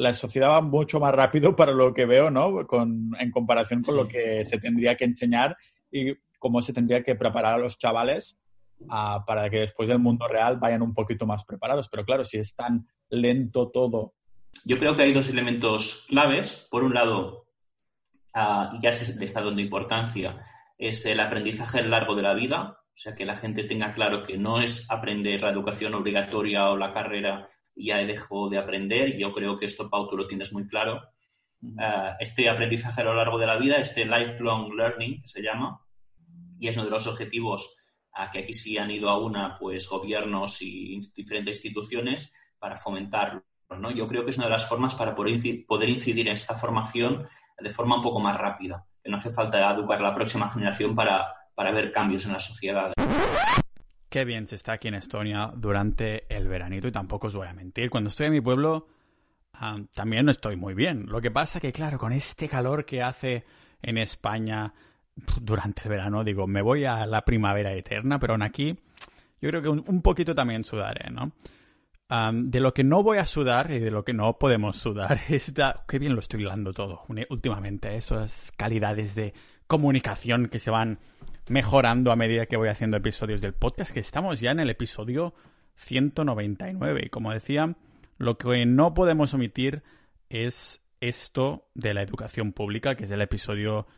la sociedad va mucho más rápido para lo que veo, ¿no? Con, en comparación con lo que se tendría que enseñar y cómo se tendría que preparar a los chavales ah, para que después del mundo real vayan un poquito más preparados. Pero claro, si es tan lento todo. Yo creo que hay dos elementos claves. Por un lado, uh, y ya se le está dando importancia, es el aprendizaje a lo largo de la vida. O sea, que la gente tenga claro que no es aprender la educación obligatoria o la carrera ya dejo de aprender. Yo creo que esto, Pau, tú lo tienes muy claro. Uh, este aprendizaje a lo largo de la vida, este lifelong learning, que se llama, y es uno de los objetivos a que aquí sí han ido a una, pues, gobiernos y diferentes instituciones para fomentarlo. ¿no? Yo creo que es una de las formas para poder incidir en esta formación de forma un poco más rápida. Que no hace falta educar a la próxima generación para, para ver cambios en la sociedad. Qué bien se está aquí en Estonia durante el veranito y tampoco os voy a mentir. Cuando estoy en mi pueblo también no estoy muy bien. Lo que pasa que, claro, con este calor que hace en España durante el verano, digo, me voy a la primavera eterna, pero aún aquí yo creo que un, poquito también sudaré, ¿no? de lo que no voy a sudar y de lo que no podemos sudar es. Qué bien lo estoy hablando todo últimamente, esas calidades de comunicación que se van mejorando a medida que voy haciendo episodios del podcast, que estamos ya en el episodio 199. Y como decía, lo que no podemos omitir es esto de la educación pública, que es el episodio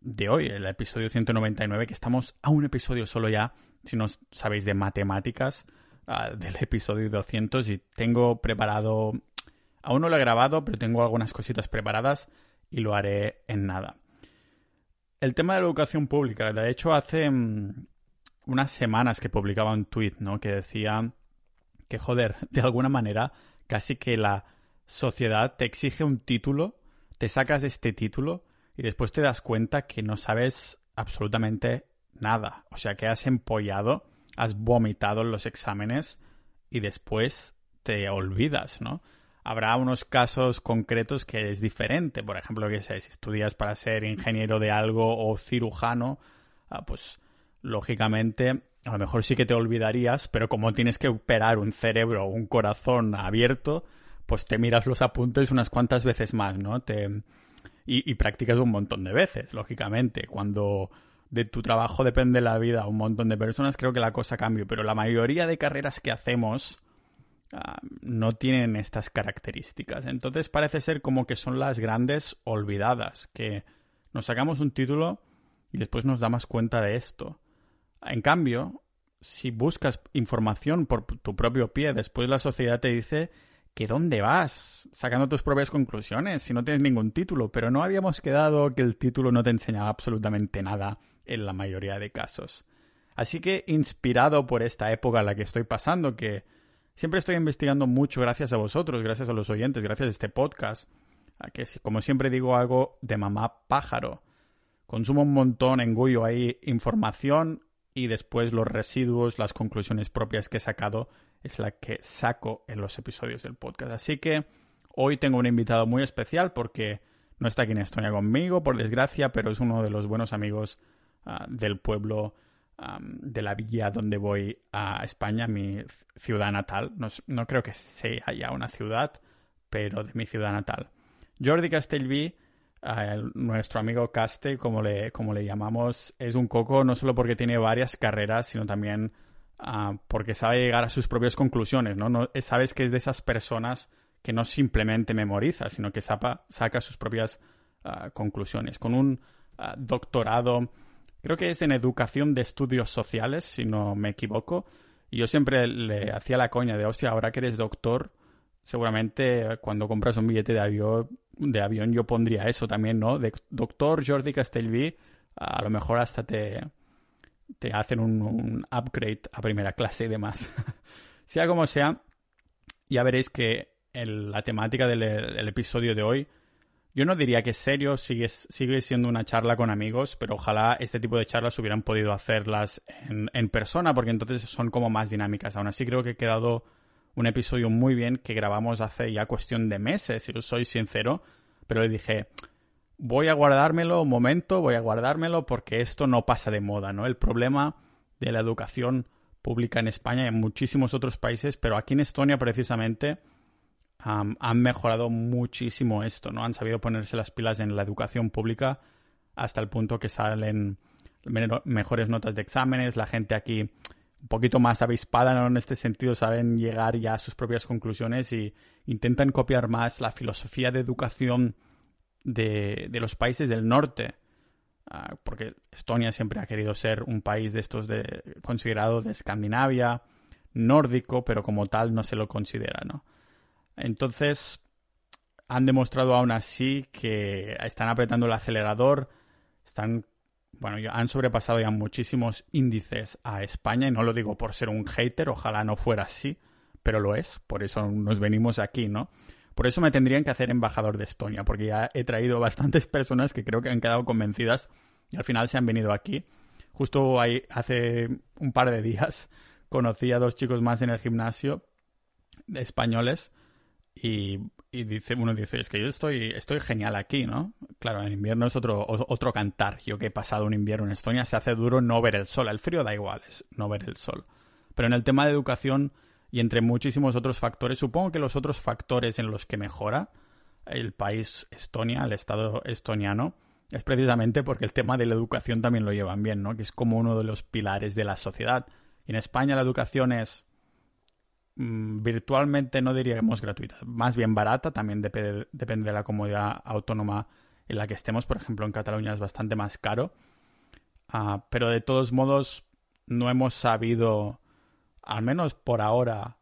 de hoy, el episodio 199, que estamos a un episodio solo ya, si no sabéis de matemáticas, ah, del episodio 200 y tengo preparado, aún no lo he grabado, pero tengo algunas cositas preparadas y lo haré en nada. El tema de la educación pública, de hecho hace mm, unas semanas que publicaba un tweet, ¿no? Que decía que, joder, de alguna manera, casi que la sociedad te exige un título, te sacas este título y después te das cuenta que no sabes absolutamente nada. O sea, que has empollado, has vomitado en los exámenes y después te olvidas, ¿no? Habrá unos casos concretos que es diferente. Por ejemplo, que si estudias para ser ingeniero de algo o cirujano, ah, pues lógicamente a lo mejor sí que te olvidarías, pero como tienes que operar un cerebro o un corazón abierto, pues te miras los apuntes unas cuantas veces más, ¿no? Te, y, practicas un montón de veces, lógicamente. Cuando de tu trabajo depende la vida un montón de personas, creo que la cosa cambia. Pero la mayoría de carreras que hacemos no tienen estas características. Entonces parece ser como que son las grandes olvidadas, que nos sacamos un título y después nos damos cuenta de esto. En cambio, si buscas información por tu propio pie, después la sociedad te dice que dónde vas sacando tus propias conclusiones si no tienes ningún título, pero no habíamos quedado que el título no te enseñaba absolutamente nada en la mayoría de casos. Así que inspirado por esta época en la que estoy pasando, que siempre estoy investigando mucho gracias a vosotros, gracias a los oyentes, gracias a este podcast, a que como siempre digo algo de mamá pájaro. Consumo un montón, engullo ahí información y después los residuos, las conclusiones propias que he sacado es la que saco en los episodios del podcast. Así que hoy tengo un invitado muy especial porque no está aquí en Estonia conmigo, por desgracia, pero es uno de los buenos amigos ah, del pueblo de la villa donde voy a España, mi ciudad natal. No, creo que sea ya una ciudad, pero de mi ciudad natal. Jordi Castellví, nuestro amigo Caste, como le, como le llamamos, es un coco no solo porque tiene varias carreras, sino también Ah, porque sabe llegar a sus propias conclusiones, ¿no? ¿no? Sabes que es de esas personas que no simplemente memoriza, sino que saca sus propias ah, conclusiones. Con un ah, doctorado, creo que es en educación de estudios sociales, si no me equivoco, y yo siempre le hacía la coña de, hostia, ahora que eres doctor, seguramente cuando compras un billete de avión, de avión yo pondría eso también, ¿no? De doctor Jordi Castellví, a lo mejor hasta te, te hacen un, upgrade a primera clase y demás. sea como sea, ya veréis que la temática del, episodio de hoy, yo no diría que es serio, sigue, sigue siendo una charla con amigos, pero ojalá este tipo de charlas hubieran podido hacerlas en, en persona, porque entonces son como más dinámicas. Aún así creo que ha quedado un episodio muy bien que grabamos hace ya cuestión de meses, si os soy sincero, pero le dije, voy a guardármelo un momento, voy a guardármelo porque esto no pasa de moda, ¿no? El problema de la educación pública en España y en muchísimos otros países, pero aquí en Estonia precisamente han mejorado muchísimo esto, ¿no? Han sabido ponerse las pilas en la educación pública hasta el punto que salen mejores notas de exámenes, la gente aquí un poquito más avispada ¿no? en este sentido saben llegar ya a sus propias conclusiones y intentan copiar más la filosofía de educación de, los países del norte. Ah, porque Estonia siempre ha querido ser un país de estos de, considerado de Escandinavia, nórdico, pero como tal no se lo considera, ¿no? Entonces, han demostrado aún así que están apretando el acelerador, están, bueno, han sobrepasado ya muchísimos índices a España, y no lo digo por ser un hater, ojalá no fuera así, pero lo es, por eso nos venimos aquí, ¿no? Por eso me tendrían que hacer embajador de Estonia, porque ya he traído bastantes personas que creo que han quedado convencidas y al final se han venido aquí. Justo ahí, hace un par de días conocí a dos chicos más en el gimnasio españoles y, dice, uno dice, es que yo estoy, estoy genial aquí, ¿no? Claro, en invierno es otro, otro cantar. Yo que he pasado un invierno en Estonia, se hace duro no ver el sol. El frío da igual, es no ver el sol. Pero en el tema de educación y entre muchísimos otros factores, supongo que los otros factores en los que mejora el país Estonia, el Estado estoniano, es precisamente porque el tema de la educación también lo llevan bien, ¿no? Que es como uno de los pilares de la sociedad. en España la educación es virtualmente no diríamos gratuita, más bien barata, también depende, depende de la comunidad autónoma en la que estemos. Por ejemplo, en Cataluña es bastante más caro. Ah, pero de todos modos, no hemos sabido, al menos por ahora,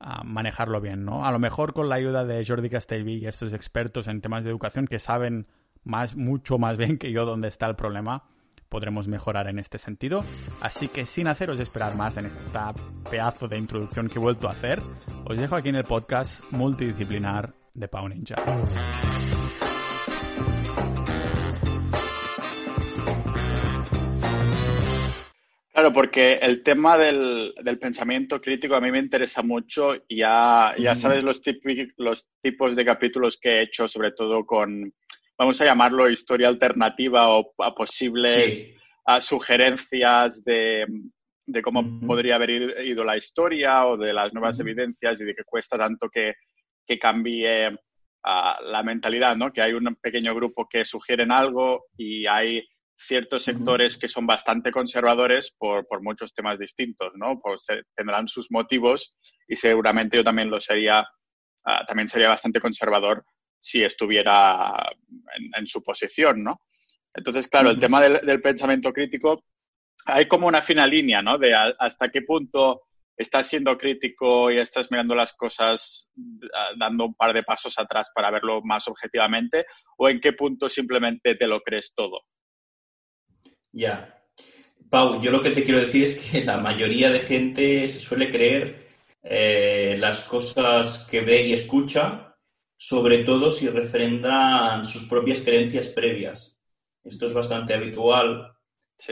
ah, manejarlo bien, ¿no? A lo mejor con la ayuda de Jordi Castellví y estos expertos en temas de educación que saben más, mucho más bien que yo dónde está el problema, podremos mejorar en este sentido. Así que sin haceros esperar más en esta pedazo de introducción que he vuelto a hacer, os dejo aquí en el podcast multidisciplinar de Pau Ninja. Claro, porque el tema del, pensamiento crítico a mí me interesa mucho. Ya, ya sabes los, los tipos de capítulos que he hecho, sobre todo con vamos a llamarlo historia alternativa o a posibles sugerencias de, cómo podría haber ido la historia o de las nuevas evidencias y de que cuesta tanto que, cambie la mentalidad, ¿no? Que hay un pequeño grupo que sugieren algo y hay ciertos sectores que son bastante conservadores por, muchos temas distintos, ¿no? Pues tendrán sus motivos y seguramente yo también lo sería, ah, también sería bastante conservador si estuviera en, su posición, ¿no? Entonces, claro, el tema del, pensamiento crítico, hay como una fina línea, ¿no? De hasta qué punto estás siendo crítico y estás mirando las cosas dando un par de pasos atrás para verlo más objetivamente, o en qué punto simplemente te lo crees todo. Ya. Pau, yo lo que te quiero decir es que la mayoría de gente se suele creer eh, las cosas que ve y escucha sobre todo si refrendan sus propias creencias previas. Esto es bastante habitual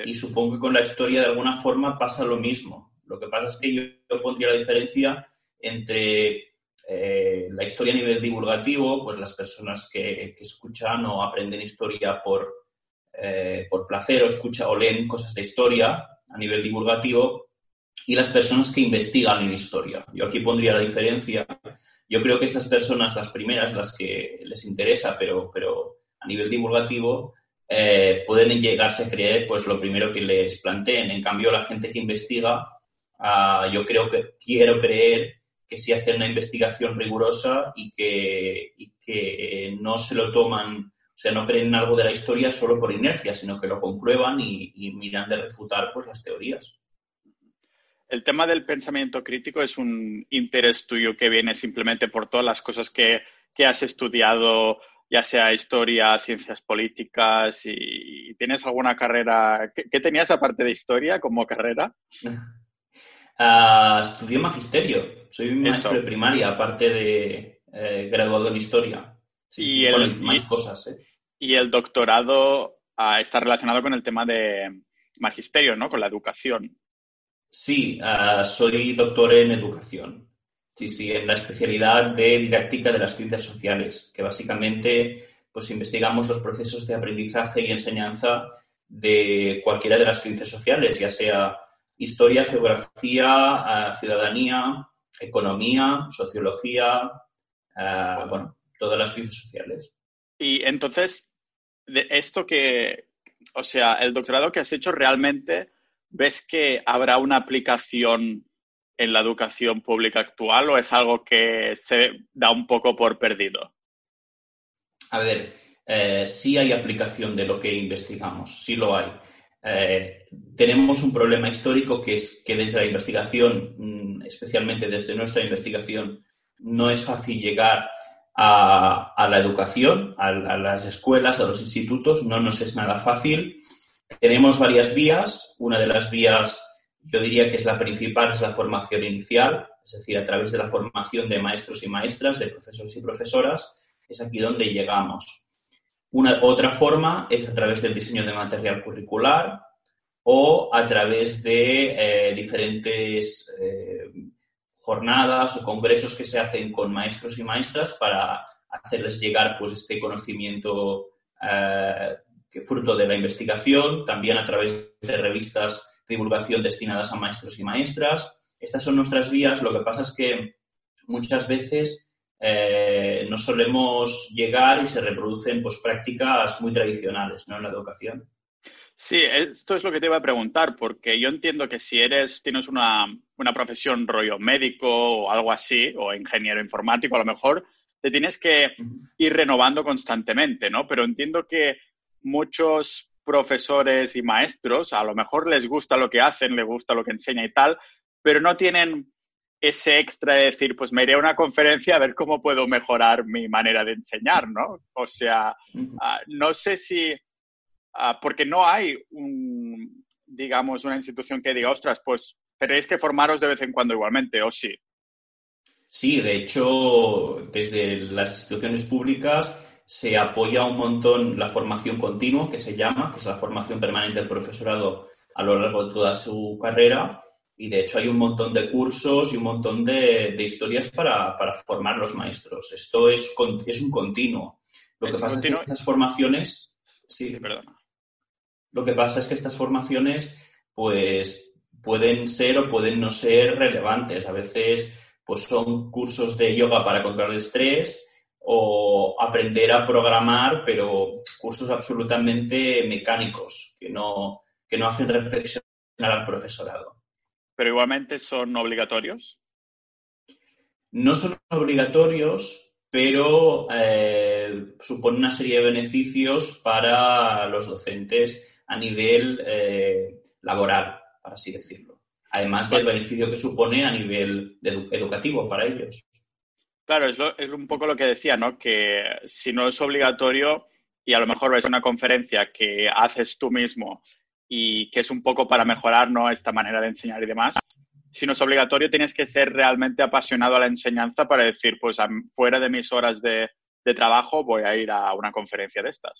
y supongo que con la historia de alguna forma pasa lo mismo. Lo que pasa es que yo, pondría la diferencia entre eh, la historia a nivel divulgativo, pues las personas que, escuchan o aprenden historia por, eh, por placer o escuchan o leen cosas de historia a nivel divulgativo y las personas que investigan en historia. Yo aquí pondría la diferencia yo creo que estas personas, las primeras, las que les interesa, pero, pero a nivel divulgativo, eh, pueden llegarse a creer pues lo primero que les planteen. En cambio, la gente que investiga, ah, yo creo que quiero creer que si hacen una investigación rigurosa y que, que no se lo toman, o sea, no creen en algo de la historia solo por inercia, sino que lo comprueban y, y miran de refutar pues las teorías el tema del pensamiento crítico es un interés tuyo que viene simplemente por todas las cosas que, has estudiado, ya sea historia, ciencias políticas, y, tienes alguna carrera. ¿Qué, tenías aparte de historia como carrera? Uh, estudié magisterio. Soy maestro de primaria, aparte de eh, graduado en historia. Sí, y más cosas. ¿eh? Y el doctorado ah, está relacionado con el tema de magisterio, ¿no? Con la educación. Sí, ah, soy doctor en educación. Sí, sí, en la especialidad de didáctica de las ciencias sociales, que básicamente pues investigamos los procesos de aprendizaje y enseñanza de cualquiera de las ciencias sociales, ya sea historia, geografía, ah, ciudadanía, economía, sociología, bueno, todas las ciencias sociales. Y entonces, de esto que, o sea, el doctorado que has hecho realmente, ¿ves que habrá una aplicación en la educación pública actual o es algo que se da un poco por perdido? A ver, eh, sí hay aplicación de lo que investigamos, sí lo hay. Eh, tenemos un problema histórico que es que desde la investigación, mm, especialmente desde nuestra investigación, no es fácil llegar a, la educación, a, las escuelas, a los institutos, no nos es nada fácil. Tenemos varias vías. Una de las vías, yo diría que es la principal, es la formación inicial, es decir, a través de la formación de maestros y maestras, de profesores y profesoras, es aquí donde llegamos. Una, otra forma es a través del diseño de material curricular o a través de eh, diferentes eh, jornadas o congresos que se hacen con maestros y maestras para hacerles llegar pues, este conocimiento eh, que fruto de la investigación, también a través de revistas de divulgación destinadas a maestros y maestras. Estas son nuestras vías. Lo que pasa es que muchas veces eh, no solemos llegar y se reproducen pues, prácticas muy tradicionales ¿no? en la educación. Sí, esto es lo que te iba a preguntar, porque yo entiendo que si eres, tienes una, profesión rollo médico o algo así, o ingeniero informático a lo mejor, te tienes que ir renovando constantemente, ¿no? Pero entiendo que muchos profesores y maestros a lo mejor les gusta lo que hacen, les gusta lo que enseña y tal, pero no tienen ese extra de decir, pues me iré a una conferencia a ver cómo puedo mejorar mi manera de enseñar, ¿no? O sea, ah, no sé si Ah, porque no hay un, digamos, una institución que diga, ostras, pues tenéis que formaros de vez en cuando igualmente, ¿o sí? Sí, de hecho, desde las instituciones públicas se apoya un montón la formación continua, que se llama, que es la formación permanente del profesorado a lo largo de toda su carrera. Y de hecho hay un montón de cursos y un montón de, historias para, formar los maestros. Esto es, es un continuo. Lo que pasa es que estas formaciones... Sí, sí perdona. Lo que pasa es que estas formaciones, pues, pueden ser o pueden no ser relevantes. A veces, pues, son cursos de yoga para controlar el estrés o aprender a programar, pero cursos absolutamente mecánicos que no, que no hacen reflexionar al profesorado. ¿Pero igualmente son obligatorios? No son obligatorios, pero eh, suponen una serie de beneficios para los docentes a nivel eh, laboral, para así decirlo. Además del beneficio que supone a nivel educativo para ellos. Claro, es, un poco lo que decía, ¿no? Que si no es obligatorio y a lo mejor ves una conferencia que haces tú mismo y que es un poco para mejorar ¿no? esta manera de enseñar y demás, si no es obligatorio tienes que ser realmente apasionado a la enseñanza para decir, pues fuera de mis horas de trabajo voy a ir a una conferencia de estas.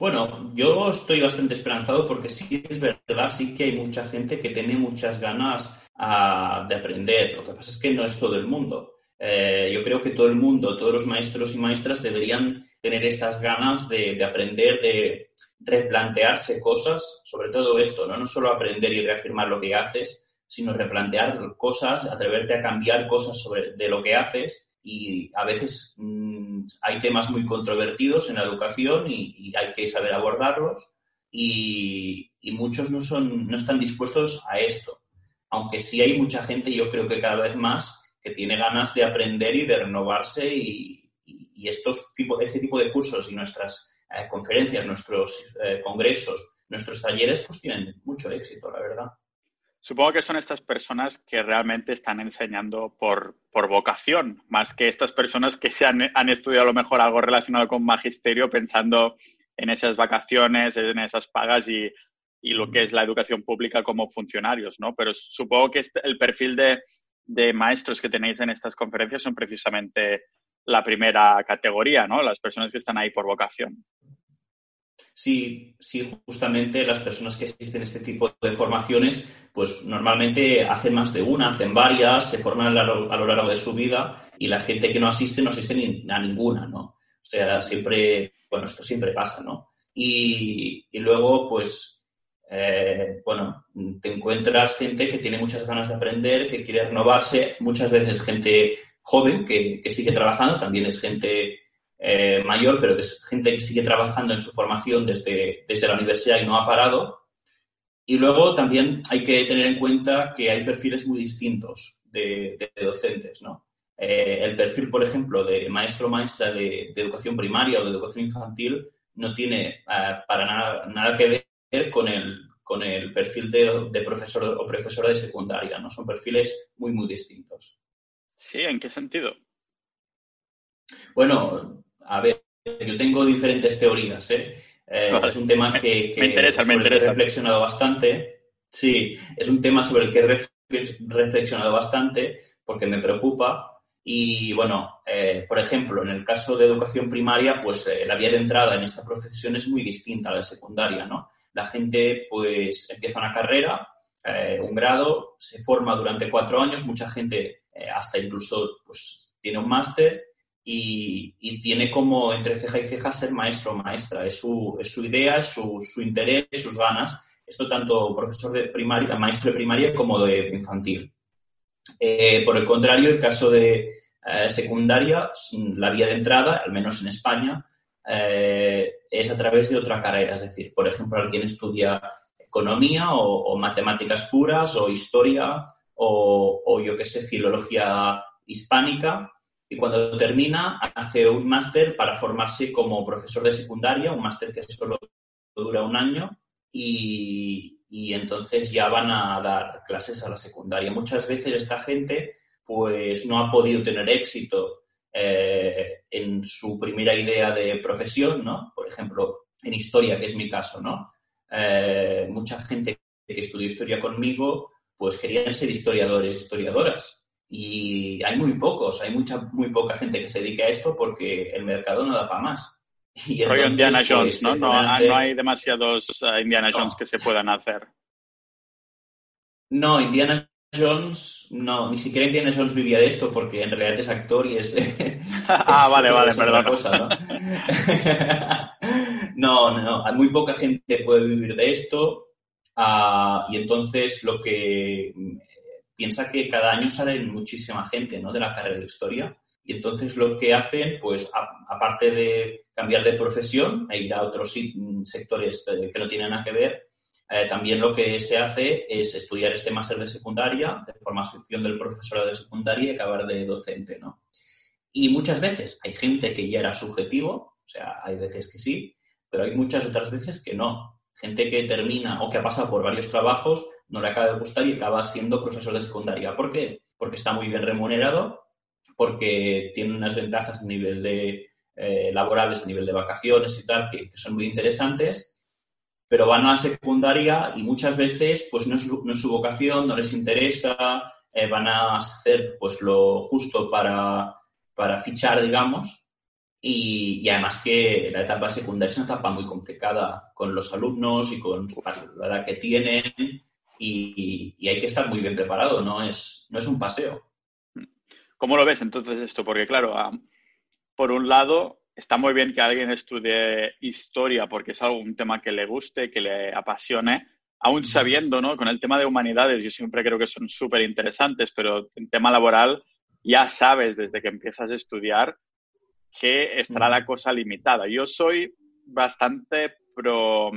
Bueno, yo estoy bastante esperanzado porque sí es verdad, sí que hay mucha gente que tiene muchas ganas de aprender. Lo que pasa es que no es todo el mundo. Eh, yo creo que todo el mundo, todos los maestros y maestras deberían tener estas ganas de, aprender, de replantearse cosas, sobre todo esto, ¿no? no solo aprender y reafirmar lo que haces, sino replantear cosas, atreverte a cambiar cosas sobre, de lo que haces y a veces mm, hay temas muy controvertidos en la educación y, hay que saber abordarlos y, muchos no, son, no están dispuestos a esto. Aunque sí hay mucha gente, yo creo que cada vez más, que tiene ganas de aprender y de renovarse y, estos tipo, este tipo de cursos y nuestras eh, conferencias, nuestros eh, congresos, nuestros talleres, pues tienen mucho éxito, la verdad. Supongo que son estas personas que realmente están enseñando por, vocación, más que estas personas que se han, estudiado a lo mejor algo relacionado con magisterio pensando en esas vacaciones, en esas pagas y, lo que es la educación pública como funcionarios, ¿no? Pero supongo que este, el perfil de, de maestros que tenéis en estas conferencias son precisamente la primera categoría, ¿no? Las personas que están ahí por vocación. Sí, sí, justamente las personas que asisten a este tipo de formaciones, pues normalmente hacen más de una, hacen varias, se forman a lo, largo de su vida y la gente que no asiste no asiste a ninguna, ¿no? O sea, siempre, bueno, esto siempre pasa, ¿no? Y, luego, pues, eh, bueno, te encuentras gente que tiene muchas ganas de aprender, que quiere renovarse, muchas veces gente joven que, sigue trabajando, también es gente eh, mayor, pero que es gente que sigue trabajando en su formación desde, desde la universidad y no ha parado. Y luego también hay que tener en cuenta que hay perfiles muy distintos de, docentes, ¿no? Eh, el perfil, por ejemplo, de maestro o maestra de, educación primaria o de educación infantil no tiene eh, para nada, nada que con el, con el perfil de, profesor o profesora de secundaria, ¿no? Son perfiles muy, muy distintos. Sí, ¿en qué sentido? Bueno, a ver, yo tengo diferentes teorías, ¿eh? eh es un tema que, me interesa, me interesa. he reflexionado bastante. Sí, es un tema sobre el que he reflexionado bastante porque me preocupa. Y bueno, eh, por ejemplo, en el caso de educación primaria, pues eh, la vía de entrada en esta profesión es muy distinta a la secundaria, ¿no? La gente pues empieza una carrera, eh, un grado, se forma durante cuatro años, mucha gente eh, hasta incluso pues tiene un máster y, tiene como entre ceja y ceja ser maestro o maestra. Es su, es su idea, es su, su, interés, sus ganas. Esto tanto profesor de primaria, maestro de primaria como de infantil. Eh, por el contrario, el caso de secundaria, la vía de entrada, al menos en España, eh, es a través de otra carrera. Es decir, por ejemplo, alguien estudia economía o, matemáticas puras o historia o, yo qué sé, filología hispánica y cuando termina hace un máster para formarse como profesor de secundaria, un máster que solo dura un año y, y, entonces ya van a dar clases a la secundaria. Muchas veces esta gente pues no ha podido tener éxito eh, en su primera idea de profesión, ¿no? Por ejemplo, en historia, que es mi caso, ¿no? Eh, mucha gente que estudió historia conmigo, pues querían ser historiadores, historiadoras. Y hay muy pocos, hay mucha, muy poca gente que se dedique a esto porque el mercado no da para más. Y Indiana pues, Jones, ¿no? No, no, hay demasiados eh, Indiana Jones que se puedan hacer. No, Indiana Jones, no, ni siquiera Indiana Jones vivía de esto porque en realidad es actor y es. ah, vale, vale, perdón. Cosa, ¿no? ¿no? no, muy poca gente puede vivir de esto ah, y entonces lo que piensa que cada año sale muchísima gente ¿no? de la carrera de historia y entonces lo que hacen, pues aparte de cambiar de profesión e ir a otros sectores que no tienen nada que ver, eh, también lo que se hace es estudiar este máster de secundaria, de formación del profesor de secundaria y acabar de docente, ¿no? Y muchas veces hay gente que ya era subjetivo, o sea, hay veces que sí, pero hay muchas otras veces que no. Gente que termina o que ha pasado por varios trabajos, no le acaba de gustar y acaba siendo profesor de secundaria. ¿Por qué? Porque está muy bien remunerado, porque tiene unas ventajas a nivel de eh, laborales, a nivel de vacaciones y tal, que son muy interesantes pero van a la secundaria y muchas veces pues no es, no es su vocación, no les interesa, eh, van a hacer pues lo justo para, para fichar, digamos, y, además que la etapa secundaria es una etapa muy complicada con los alumnos y con la edad que tienen y, y, hay que estar muy bien preparado, no es, no es un paseo. ¿Cómo lo ves entonces esto? Porque claro, por un lado está muy bien que alguien estudie historia porque es algo, un tema que le guste, que le apasione, aún sabiendo, ¿no? Con el tema de humanidades, yo siempre creo que son súper interesantes, pero en tema laboral ya sabes desde que empiezas a estudiar que estará la cosa limitada. Yo soy bastante pro,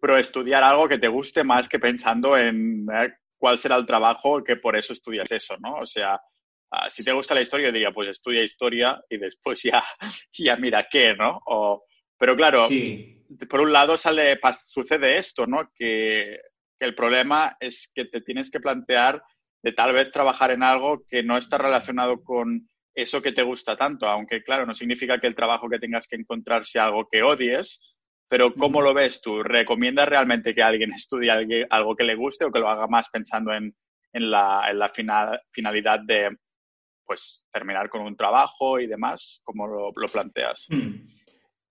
pro estudiar algo que te guste más que pensando en eh, cuál será el trabajo que por eso estudias eso, ¿no? O sea, Ah, si te gusta la historia, diría, pues estudia historia y después ya, ya mira qué, ¿no? pero claro, por un lado sale, sucede esto, ¿no? Que, el problema es que te tienes que plantear de tal vez trabajar en algo que no está relacionado con eso que te gusta tanto, aunque claro, no significa que el trabajo que tengas que encontrar sea algo que odies, pero ¿cómo lo ves tú? ¿Recomiendas realmente que alguien estudie algo que le guste o que lo haga más pensando en, la, en la finalidad de, pues terminar con un trabajo y demás? ¿Cómo lo, planteas? Hmm.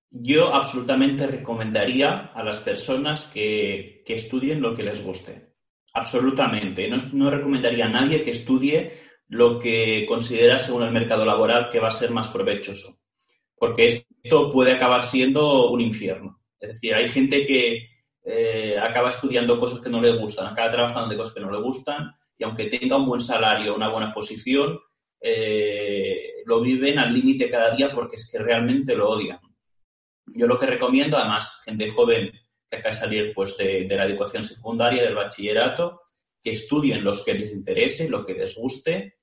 Yo absolutamente recomendaría a las personas que, estudien lo que les guste. Absolutamente. No, recomendaría a nadie que estudie lo que considera según el mercado laboral que va a ser más provechoso. Porque esto puede acabar siendo un infierno. Es decir, hay gente que eh, acaba estudiando cosas que no le gustan, acaba trabajando de cosas que no le gustan y aunque tenga un buen salario, una buena posición, eh, lo viven al límite cada día porque es que realmente lo odian. Yo lo que recomiendo, además, gente joven que acaba de salir pues, de, la educación secundaria, del bachillerato, que estudien los que les interese, lo que les guste,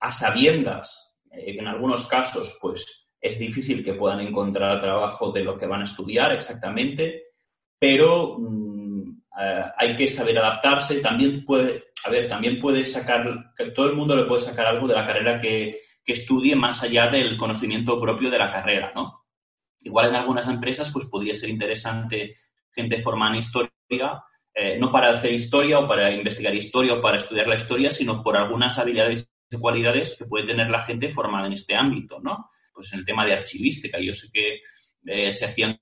a sabiendas, eh, en algunos casos, pues es difícil que puedan encontrar trabajo de lo que van a estudiar exactamente, pero mm, eh, hay que saber adaptarse. También puede, a ver, también puede sacar, todo el mundo le puede sacar algo de la carrera que, que estudie más allá del conocimiento propio de la carrera, ¿no? Igual en algunas empresas, pues podría ser interesante gente formada en historia, eh, no para hacer historia o para investigar historia o para estudiar la historia, sino por algunas habilidades y cualidades que puede tener la gente formada en este ámbito, ¿no? Pues en el tema de archivística, yo sé que eh, se hacían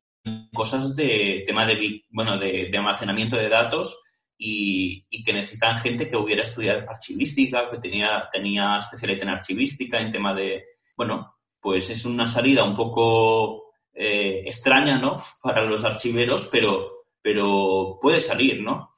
cosas de tema de, bueno, de, almacenamiento de datos y, que necesitan gente que hubiera estudiado archivística, que tenía, tenía especialidad en archivística, en tema de, bueno, pues es una salida un poco eh, extraña, ¿no? Para los archiveros, pero, pero puede salir, ¿no?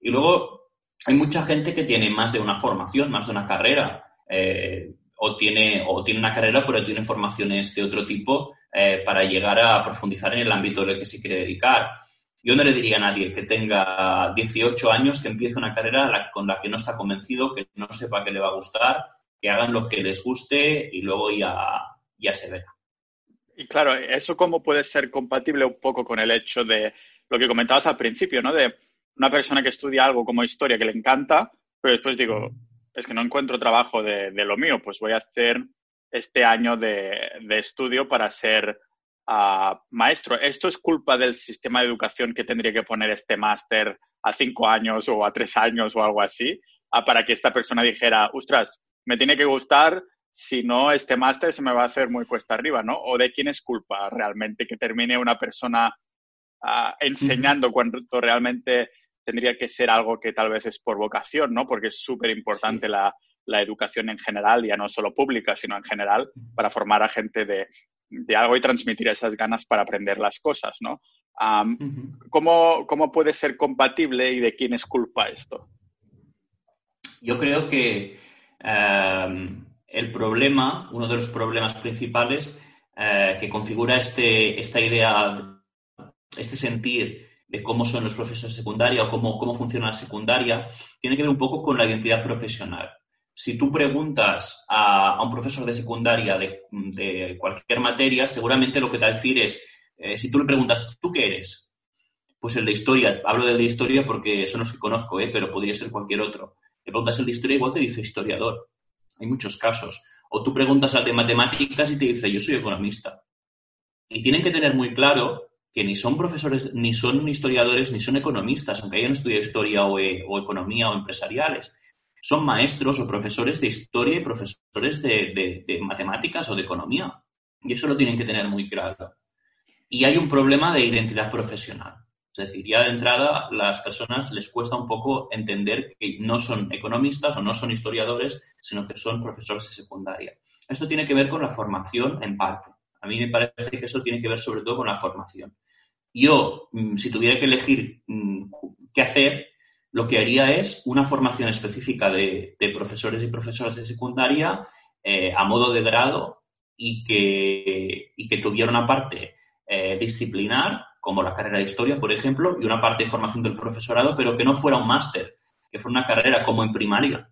Y luego hay mucha gente que tiene más de una formación, más de una carrera, eh, o, tiene, o tiene una carrera, pero tiene formaciones de otro tipo eh, para llegar a profundizar en el ámbito al que se quiere dedicar. Yo no le diría a nadie que tenga 18 años que empiece una carrera con la que no está convencido, que no sepa que le va a gustar, que hagan lo que les guste y luego ya, ya se verá. Y claro, eso cómo puede ser compatible un poco con el hecho de lo que comentabas al principio, ¿no? De una persona que estudia algo como historia que le encanta, pero después digo, es que no encuentro trabajo de lo mío, pues voy a hacer este año de, estudio para ser ah, maestro. ¿Esto es culpa del sistema de educación que tendría que poner este máster a cinco años o a tres años o algo así? Ah, para que esta persona dijera, ostras, me tiene que gustar, si no, este máster se me va a hacer muy cuesta arriba, ¿no? ¿O de quién es culpa realmente que termine una persona ah, enseñando cuando realmente tendría que ser algo que tal vez es por vocación, ¿no? Porque es súper importante la, la educación en general, ya no solo pública, sino en general, para formar a gente de, algo y transmitir esas ganas para aprender las cosas, ¿no? ¿cómo, puede ser compatible y de quién es culpa esto? Yo creo que el problema, uno de los problemas principales eh, que configura este, esta idea, este sentir de cómo son los profesores de secundaria o cómo, cómo funciona la secundaria, tiene que ver un poco con la identidad profesional si tú preguntas a, un profesor de secundaria de, cualquier materia, seguramente lo que te va a decir es, eh, si tú le preguntas, ¿tú qué eres? Pues el de historia, hablo del de historia porque son los que conozco, ¿eh? pero podría ser cualquier otro. Le preguntas el de historia, igual te dice historiador. Hay muchos casos. O tú preguntas al de matemáticas y te dice, yo soy economista. Y tienen que tener muy claro que ni son profesores, ni son historiadores, ni son economistas, aunque hayan estudiado historia o, eh, o economía o empresariales son maestros o profesores de historia y profesores de, matemáticas o de economía. Y eso lo tienen que tener muy claro. Y hay un problema de identidad profesional. Es decir, ya de entrada las personas les cuesta un poco entender que no son economistas o no son historiadores, sino que son profesores de secundaria. Esto tiene que ver con la formación en parte. A mí me parece que eso tiene que ver sobre todo con la formación. Yo, mm, si tuviera que elegir mm, qué hacer, lo que haría es una formación específica de, profesores y profesoras de secundaria eh, a modo de grado y que, que tuviera una parte eh, disciplinar, como la carrera de historia, por ejemplo, y una parte de formación del profesorado, pero que no fuera un máster, que fuera una carrera como en primaria.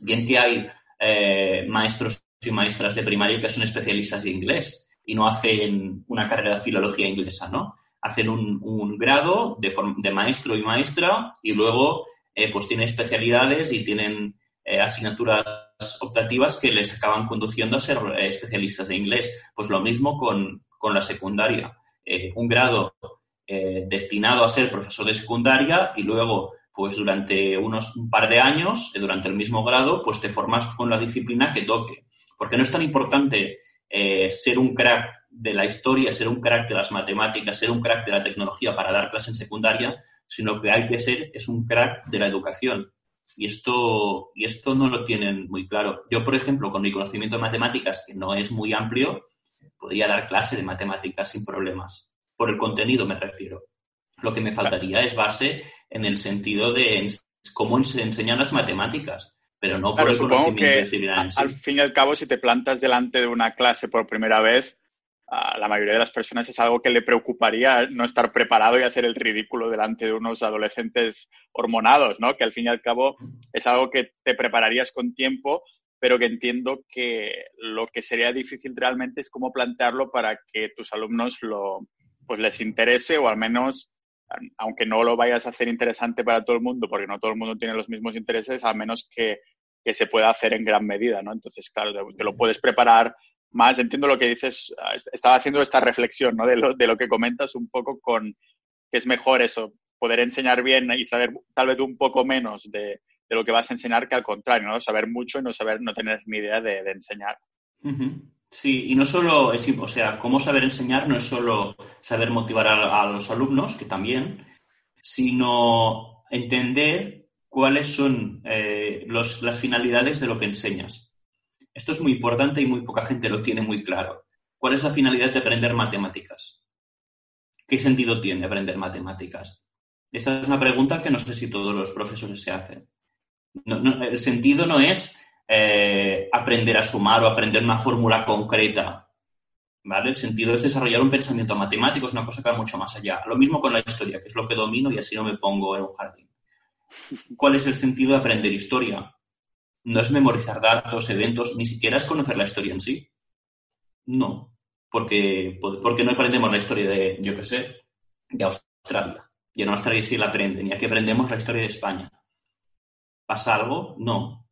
Bien que hay eh, maestros y maestras de primaria que son especialistas de inglés y no hacen una carrera de filología inglesa, ¿no? Hacen un, grado de, maestro y maestra y luego eh, pues tienen especialidades y tienen eh, asignaturas optativas que les acaban conduciendo a ser eh, especialistas de inglés. Pues lo mismo con, la secundaria. un grado destinado a ser profesor de secundaria y luego pues durante unos un par de años, durante el mismo grado, pues te formas con la disciplina que toque. Porque no es tan importante ser un crack de la historia, ser un crack de las matemáticas, ser un crack de la tecnología para dar clase en secundaria, sino que hay que ser es un crack de la educación. Y esto, y esto no lo tienen muy claro. Yo, por ejemplo, con mi conocimiento de matemáticas, que no es muy amplio, podría dar clase de matemáticas sin problemas. Por el contenido me refiero. Lo que me faltaría es base en el sentido de cómo se enseñan las matemáticas. pero no por el conocimiento que Al fin y al cabo, si te plantas delante de una clase por primera vez, a la mayoría de las personas es algo que le preocuparía no estar preparado y hacer el ridículo delante de unos adolescentes hormonados, ¿no? Que al fin y al cabo es algo que te prepararías con tiempo, pero que entiendo que lo que sería difícil realmente es cómo plantearlo para que tus alumnos lo, pues les interese o al menos, aunque no lo vayas a hacer interesante para todo el mundo, porque no todo el mundo tiene los mismos intereses, al menos que, que se pueda hacer en gran medida, ¿no? Entonces, claro, te lo puedes preparar más. Entiendo lo que dices, ah, estaba haciendo esta reflexión, ¿no? De lo, de lo que comentas un poco con que es mejor eso, poder enseñar bien y saber tal vez un poco menos de, de lo que vas a enseñar que al contrario, ¿no? Saber mucho y no saber, no tener ni idea de, enseñar. Sí, y no solo es, o sea, cómo saber enseñar no es solo saber motivar a, los alumnos, que también, sino entender cuáles son eh, las finalidades de lo que enseñas. Esto es muy importante y muy poca gente lo tiene muy claro. ¿Cuál es la finalidad de aprender matemáticas? ¿Qué sentido tiene aprender matemáticas? Esta es una pregunta que no sé si todos los profesores se hacen el sentido no es eh, aprender a sumar o aprender una fórmula concreta. ¿Vale? El sentido es desarrollar un pensamiento matemático, es una cosa que va mucho más allá. Lo mismo con la historia, que es lo que domino y así no me pongo en un jardín. ¿Cuál es el sentido de aprender historia? No es memorizar datos, eventos, ni siquiera es conocer la historia en sí. No, porque, porque no aprendemos la historia de, yo qué sé, de Australia. Y en Australia sí la aprenden, y aquí aprendemos la historia de España. ¿Pasa algo? No.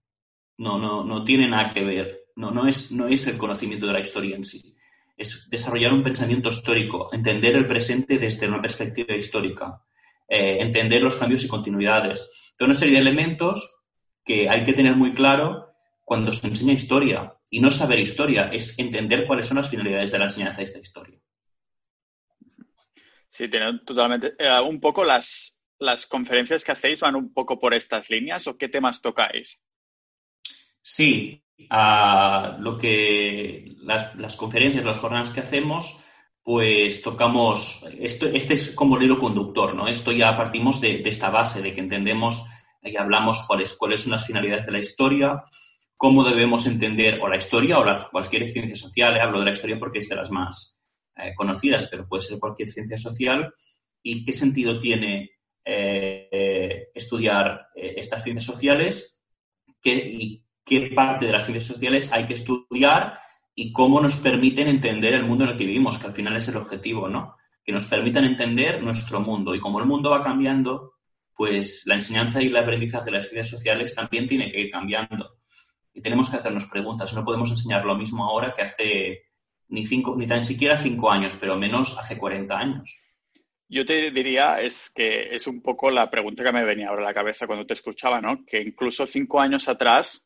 No, no, no tiene nada que ver. No, no, es, no es el conocimiento de la historia en sí. Es desarrollar un pensamiento histórico, entender el presente desde una perspectiva histórica, eh, entender los cambios y continuidades. Toda una serie de elementos que hay que tener muy claro cuando se enseña historia. Y no saber historia, es entender cuáles son las finalidades de la enseñanza de esta historia. Sí, tiene totalmente. Eh, un poco las, las conferencias que hacéis van un poco por estas líneas o qué temas tocáis? Sí, lo que las, conferencias, las jornadas que hacemos, pues tocamos, esto, este es como el hilo conductor, ¿no? Esto ya partimos de, esta base, de que entendemos y hablamos cuáles, cuáles son las finalidades de la historia, cómo debemos entender o la historia o la, cualquier ciencia social, hablo de la historia porque es de las más eh, conocidas, pero puede ser cualquier ciencia social, y qué sentido tiene eh, estudiar eh, estas ciencias sociales qué, y qué parte de las ciencias sociales hay que estudiar y cómo nos permiten entender el mundo en el que vivimos, que al final es el objetivo, ¿no? Que nos permitan entender nuestro mundo. Y como el mundo va cambiando, pues la enseñanza y el aprendizaje de las ciencias sociales también tiene que ir cambiando. Y tenemos que hacernos preguntas. No podemos enseñar lo mismo ahora que hace ni, cinco, ni tan siquiera cinco años, pero menos hace 40 años. Yo te diría es que es un poco la pregunta que me venía ahora a la cabeza cuando te escuchaba, ¿no? Que incluso cinco años atrás,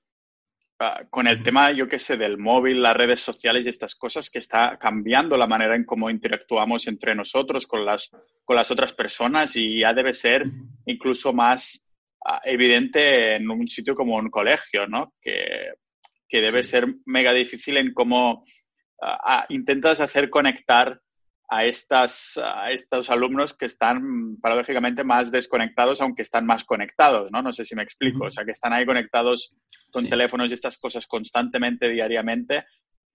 ah, con el tema, yo qué sé, del móvil, las redes sociales y estas cosas, que está cambiando la manera en cómo interactuamos entre nosotros con las, con las otras personas y ya debe ser incluso más ah, evidente en un sitio como un colegio, ¿no? Que, que debe ser mega difícil en cómo ah, intentas hacer conectar a, estas, a estos alumnos que están paradójicamente más desconectados, aunque están más conectados, ¿no? No sé si me explico. O sea, que están ahí conectados con teléfonos y estas cosas constantemente, diariamente,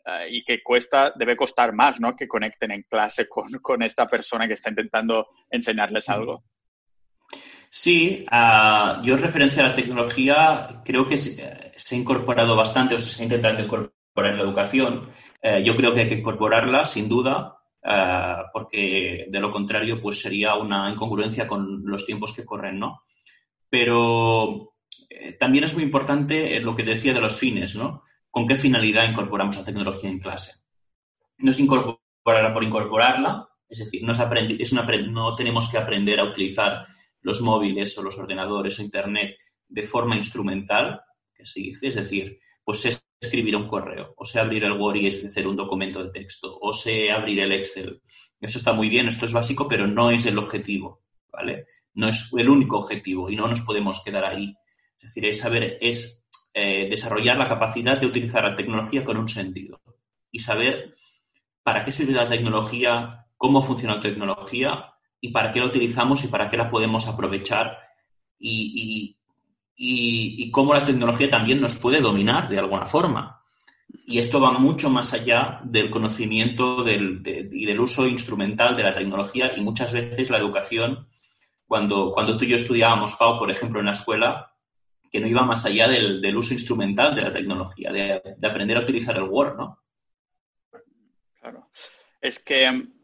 eh, y que cuesta, debe costar más, ¿no? Que conecten en clase con, con esta persona que está intentando enseñarles algo. Sí, uh, yo en referencia a la tecnología creo que se, ha incorporado bastante o se está intentando incorporar en la educación. Eh, yo creo que hay que incorporarla, sin duda, eh, porque de lo contrario pues sería una incongruencia con los tiempos que corren, ¿no? Pero eh, también es muy importante lo que decía de los fines, ¿no? ¿Con qué finalidad incorporamos la tecnología en clase? No es incorporarla por incorporarla, es decir, no, es no tenemos que aprender a utilizar los móviles o los ordenadores o Internet de forma instrumental, que se dice, es decir, pues es escribir un correo, o sea abrir el Word y hacer un documento de texto, o sea abrir el Excel. Eso está muy bien, esto es básico, pero no es el objetivo, ¿vale? No es el único objetivo y no nos podemos quedar ahí. Es decir, es saber, es eh, desarrollar la capacidad de utilizar la tecnología con un sentido y saber para qué sirve la tecnología, cómo funciona la tecnología y para qué la utilizamos y para qué la podemos aprovechar y, cómo la tecnología también nos puede dominar de alguna forma. Y esto va mucho más allá del conocimiento y del uso instrumental de la tecnología y muchas veces la educación, cuando, cuando tú y yo estudiábamos, Pau, por ejemplo, en la escuela, que no iba más allá del, uso instrumental de la tecnología, de, de, aprender a utilizar el Word, ¿no? Claro. Es que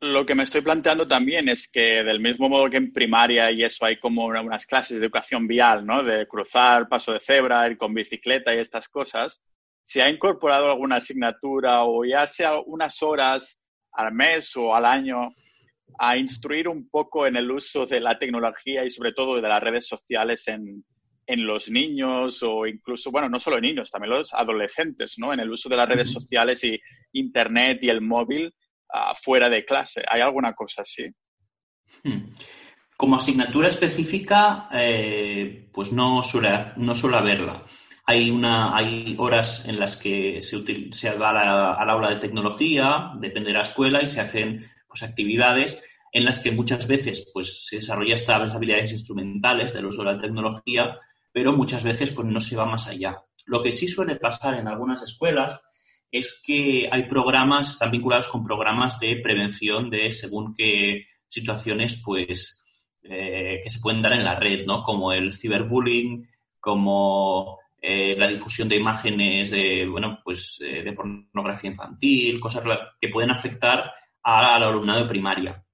lo que me estoy planteando también es que del mismo modo que en primaria y eso hay como unas clases de educación vial, ¿no? De cruzar, paso de cebra, ir con bicicleta y estas cosas, se ha incorporado alguna asignatura o ya sea unas horas al mes o al año a instruir un poco en el uso de la tecnología y sobre todo de las redes sociales en, en los niños o incluso, bueno, no solo en niños, también los adolescentes, ¿no? En el uso de las redes sociales y Internet y el móvil fuera de clase. ¿Hay alguna cosa así? Hmm. Como asignatura específica, eh, pues no suele, no suele haberla. Hay, una, hay horas en las que se, se va al aula de tecnología, depende de la escuela, y se hacen pues, actividades en las que muchas veces pues, se desarrolla estas habilidades instrumentales del uso de la tecnología, pero muchas veces pues, no se va más allá. Lo que sí suele pasar en algunas escuelas es que hay programas, están vinculados con programas de prevención de según qué situaciones, pues, eh, que se pueden dar en la red, ¿no? Como el ciberbullying, como eh, la difusión de imágenes de, bueno, pues, eh, de pornografía infantil, cosas que pueden afectar al alumnado de primaria.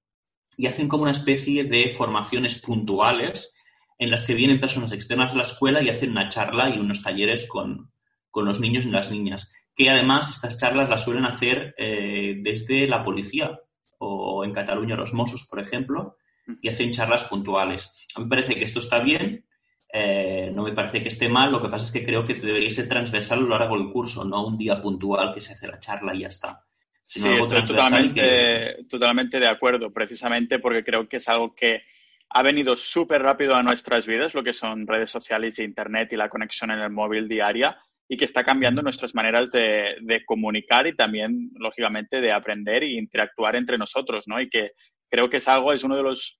Y hacen como una especie de formaciones puntuales en las que vienen personas externas a la escuela y hacen una charla y unos talleres con, con los niños y las niñas que además estas charlas las suelen hacer eh, desde la policía o en Cataluña los Mossos, por ejemplo, y hacen charlas puntuales. A mí me parece que esto está bien, eh, no me parece que esté mal, lo que pasa es que creo que debería ser transversal a lo largo del curso, no un día puntual que se hace la charla y ya está. sí, estoy totalmente, totalmente de acuerdo, precisamente porque creo que es algo que ha venido súper rápido a nuestras vidas, lo que son redes sociales e Internet y la conexión en el móvil diaria y que está cambiando nuestras maneras de, comunicar y también, lógicamente, de aprender e interactuar entre nosotros, ¿no? Y que creo que es algo, es uno de los,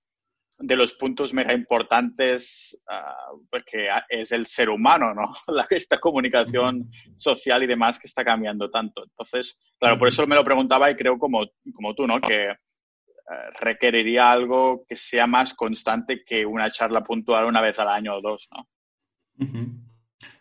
de los puntos mega importantes, uh, porque es el ser humano, ¿no? La, esta comunicación social y demás que está cambiando tanto. Entonces, claro, por eso me lo preguntaba y creo como, como tú, ¿no? Que eh, requeriría algo que sea más constante que una charla puntual una vez al año o dos, ¿no?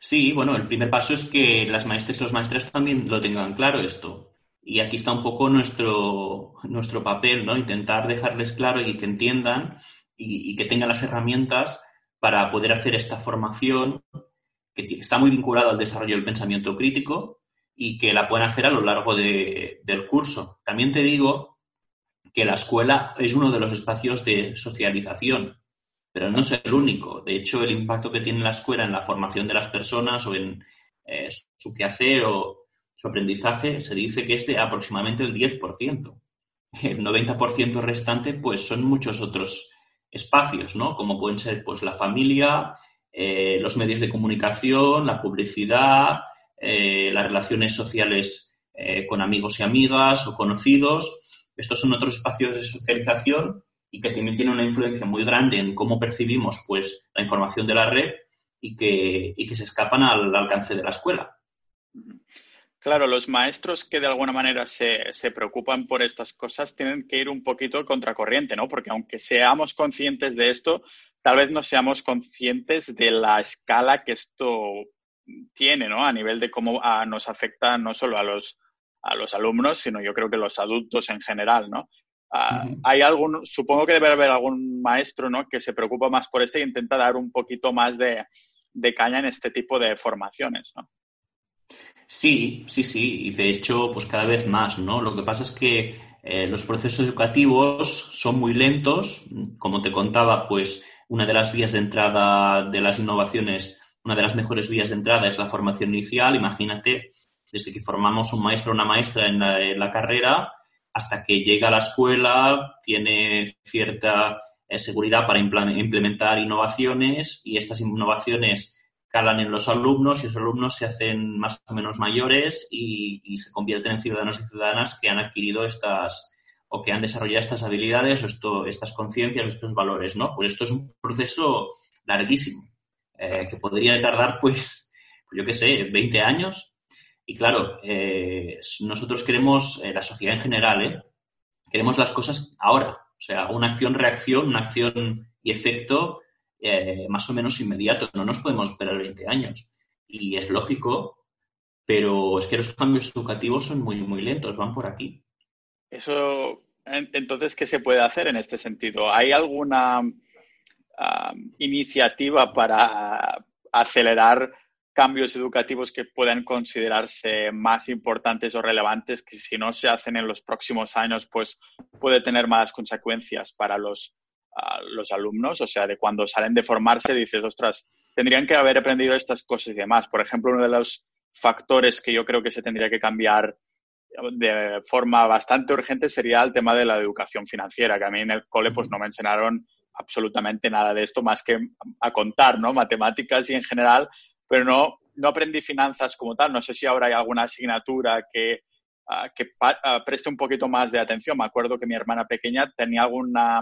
Sí, bueno, el primer paso es que las maestras y los maestros también lo tengan claro esto. Y aquí está un poco nuestro, nuestro papel, ¿no? Intentar dejarles claro y que entiendan y, que tengan las herramientas para poder hacer esta formación que está muy vinculada al desarrollo del pensamiento crítico y que la puedan hacer a lo largo del curso. También te digo que la escuela es uno de los espacios de socialización pero no es el único. De hecho, el impacto que tiene la escuela en la formación de las personas o en eh, su quehacer o su aprendizaje se dice que es de aproximadamente el 10%. El 90% restante, pues son muchos otros espacios, ¿no? Como pueden ser, pues, la familia, eh, los medios de comunicación, la publicidad, eh, las relaciones sociales con amigos y amigas o conocidos. Estos son otros espacios de socialización y que también tiene una influencia muy grande en cómo percibimos pues, la información de la red y que, y que se escapan al alcance de la escuela. Claro, los maestros que de alguna manera se, se, preocupan por estas cosas tienen que ir un poquito contracorriente, ¿no? Porque aunque seamos conscientes de esto, tal vez no seamos conscientes de la escala que esto tiene, ¿no? A nivel de cómo nos afecta no solo a los, a los alumnos, sino yo creo que los adultos en general, ¿no? Ah, hay algún, supongo que debe haber algún maestro ¿no? que se preocupa más por este e intenta dar un poquito más de, caña en este tipo de formaciones, ¿no? Sí, sí, sí, y de hecho, pues cada vez más, ¿no? Lo que pasa es que eh, los procesos educativos son muy lentos, como te contaba, pues una de las vías de entrada de las innovaciones, una de las mejores vías de entrada es la formación inicial, imagínate, desde que formamos un maestro o una maestra en la carrera, hasta que llega a la escuela, tiene cierta eh, seguridad para implementar innovaciones y estas innovaciones calan en los alumnos y los alumnos se hacen más o menos mayores y, se convierten en ciudadanos y ciudadanas que han adquirido estas o que han desarrollado estas habilidades estas conciencias, estos valores, ¿no? Pues esto es un proceso larguísimo. eh, que podría tardar, pues, yo qué sé, 20 años. Y claro, eh, nosotros queremos, la sociedad en general, queremos las cosas ahora. O sea, una acción-reacción, una acción y efecto más o menos inmediato. No nos podemos esperar 20 años. Y es lógico, pero es que los cambios educativos son muy, muy lentos, van por aquí. Eso, entonces, ¿qué se puede hacer en este sentido? ¿Hay alguna iniciativa para acelerar cambios educativos que puedan considerarse más importantes o relevantes que si no se hacen en los próximos años, pues puede tener malas consecuencias para los, los alumnos? O sea, de cuando salen de formarse dices, ostras, tendrían que haber aprendido estas cosas y demás. Por ejemplo, uno de los factores que yo creo que se tendría que cambiar de forma bastante urgente sería el tema de la educación financiera, que a mí en el cole pues no me enseñaron absolutamente nada de esto más que a contar, ¿no? Matemáticas y en general, pero no, no aprendí finanzas como tal. No sé si ahora hay alguna asignatura que, ah, que ah, preste un poquito más de atención. Me acuerdo que mi hermana pequeña tenía alguna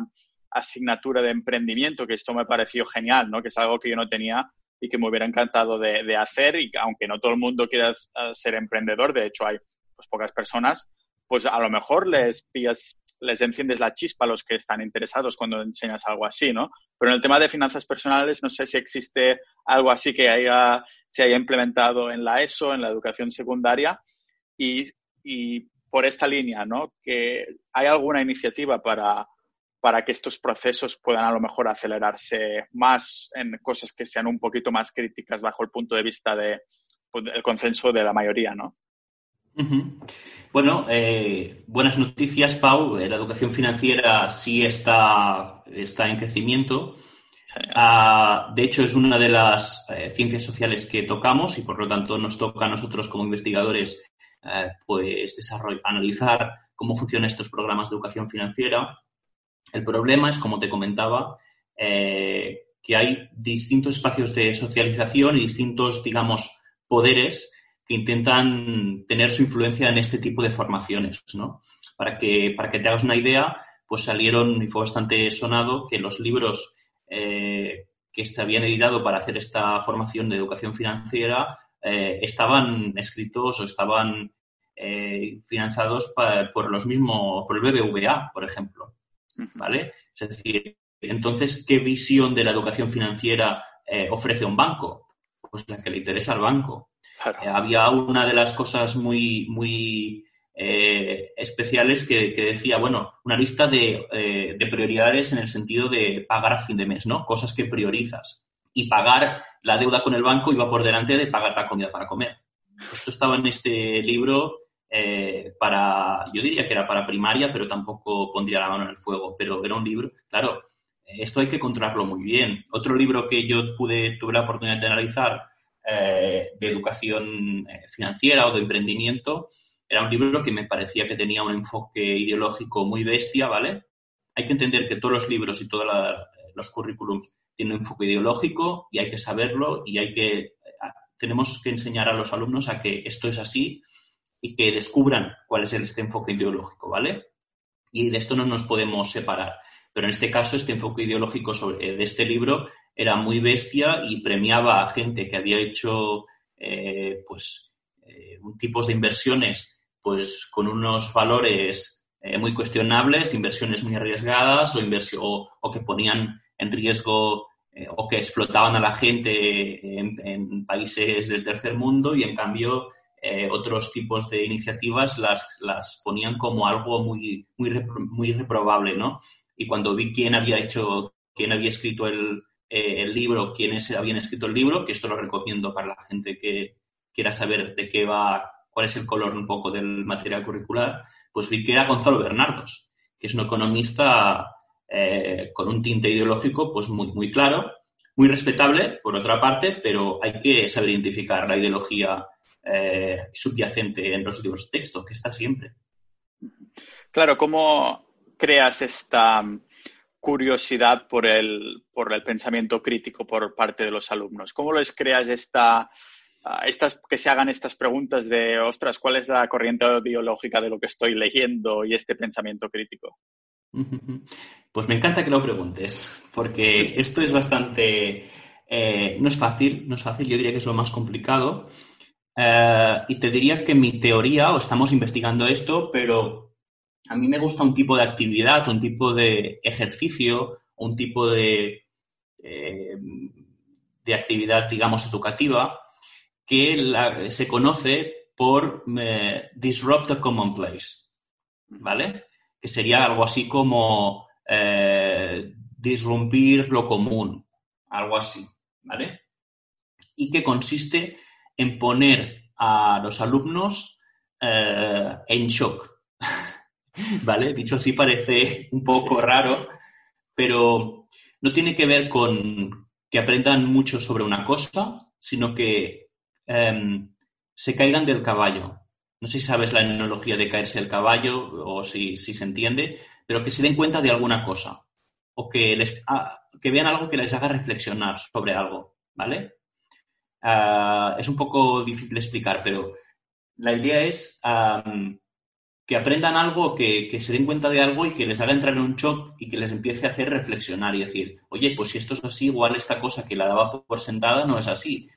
asignatura de emprendimiento, que esto me pareció genial, ¿no? Que es algo que yo no tenía y que me hubiera encantado de, de hacer y aunque no todo el mundo quiera ah, ser emprendedor, de hecho hay pues, pocas personas, pues a lo mejor les pillas les enciendes la chispa a los que están interesados cuando enseñas algo así, ¿no? Pero en el tema de finanzas personales, no sé si existe algo así que haya, se haya implementado en la ESO, en la educación secundaria, y, por esta línea, ¿no? Que hay alguna iniciativa para, para que estos procesos puedan a lo mejor acelerarse más en cosas que sean un poquito más críticas bajo el punto de vista del pues, consenso de la mayoría, ¿no? Bueno, eh, buenas noticias, Pau. Eh, la educación financiera sí está, está en crecimiento. Ah, de hecho, es una de las eh, ciencias sociales que tocamos y por lo tanto nos toca a nosotros como investigadores pues analizar cómo funcionan estos programas de educación financiera. El problema es, como te comentaba, que hay distintos espacios de socialización y distintos, digamos, poderes que intentan tener su influencia en este tipo de formaciones, ¿no? Para que, para que te hagas una idea, pues salieron, y fue bastante sonado, que los libros eh, que se habían editado para hacer esta formación de educación financiera eh, estaban escritos o estaban eh, financiados por los mismos, por el BBVA, por ejemplo, ¿vale? Es decir, entonces, ¿qué visión de la educación financiera ofrece un banco? Pues la que le interesa al banco. Eh, había una de las cosas muy, muy eh, especiales que, decía, bueno, una lista eh, de, prioridades en el sentido de pagar a fin de mes, ¿no? Cosas que priorizas. Y pagar la deuda con el banco iba por delante de pagar la comida para comer. Esto estaba en este libro para, yo diría que era para primaria, pero tampoco pondría la mano en el fuego, pero era un libro, claro, esto hay que controlarlo muy bien. Otro libro que yo pude, tuve la oportunidad de analizar eh, de educación eh, financiera o de emprendimiento, era un libro que me parecía que tenía un enfoque ideológico muy bestia, ¿vale? Hay que entender que todos los libros y todos los currículums tienen un enfoque ideológico y hay que saberlo y hay que, tenemos que enseñar a los alumnos a que esto es así y que descubran cuál es este enfoque ideológico, ¿vale? Y de esto no nos podemos separar. Pero en este caso, este enfoque ideológico sobre, de este libro era muy bestia y premiaba a gente que había hecho eh, pues eh, tipos de inversiones pues con unos valores eh, muy cuestionables, inversiones muy arriesgadas o, o, que ponían en riesgo o que explotaban a la gente en, países del tercer mundo y en cambio otros tipos de iniciativas las, las ponían como algo muy, muy, muy reprobable, ¿no? Y cuando vi quién había hecho, quién había escrito el, eh, el libro, quiénes habían escrito el libro, que esto lo recomiendo para la gente que quiera saber de qué va, cuál es el color un poco del material curricular, pues vi que era Gonzalo Bernardos, que es un economista eh, con un tinte ideológico pues muy, muy claro, muy respetable, por otra parte, pero hay que saber identificar la ideología eh, subyacente en los libros de texto, que está siempre. Claro, ¿cómo creas esta curiosidad por el, por el pensamiento crítico por parte de los alumnos. ¿Cómo les creas esta, ah, estas, que se hagan estas preguntas de, ostras, ¿cuál es la corriente ideológica de lo que estoy leyendo y este pensamiento crítico? Pues me encanta que lo preguntes, porque esto es bastante, Eh, no es fácil, no es fácil, yo diría que es lo más complicado. Eh, y te diría que mi teoría, o estamos investigando esto, pero a mí me gusta un tipo de actividad, un tipo de ejercicio, un tipo de, eh, de actividad, digamos, educativa, que se conoce por disrupt the commonplace, ¿vale? Que sería algo así como disrumpir lo común, algo así, ¿vale? Y que consiste en poner a los alumnos eh, en shock, ¿vale? Dicho así parece un poco raro, pero no tiene que ver con que aprendan mucho sobre una cosa, sino que em, se caigan del caballo. No sé si sabes la enología de caerse del caballo o si, si se entiende, pero que se den cuenta de alguna cosa o que, les, ah, que vean algo que les haga reflexionar sobre algo, ¿vale? Ah, es un poco difícil de explicar, pero la idea es que aprendan algo, que, que, se den cuenta de algo y que les haga entrar en un shock y que les empiece a hacer reflexionar y decir, oye, pues si esto es así, igual esta cosa que la daba por sentada no es así.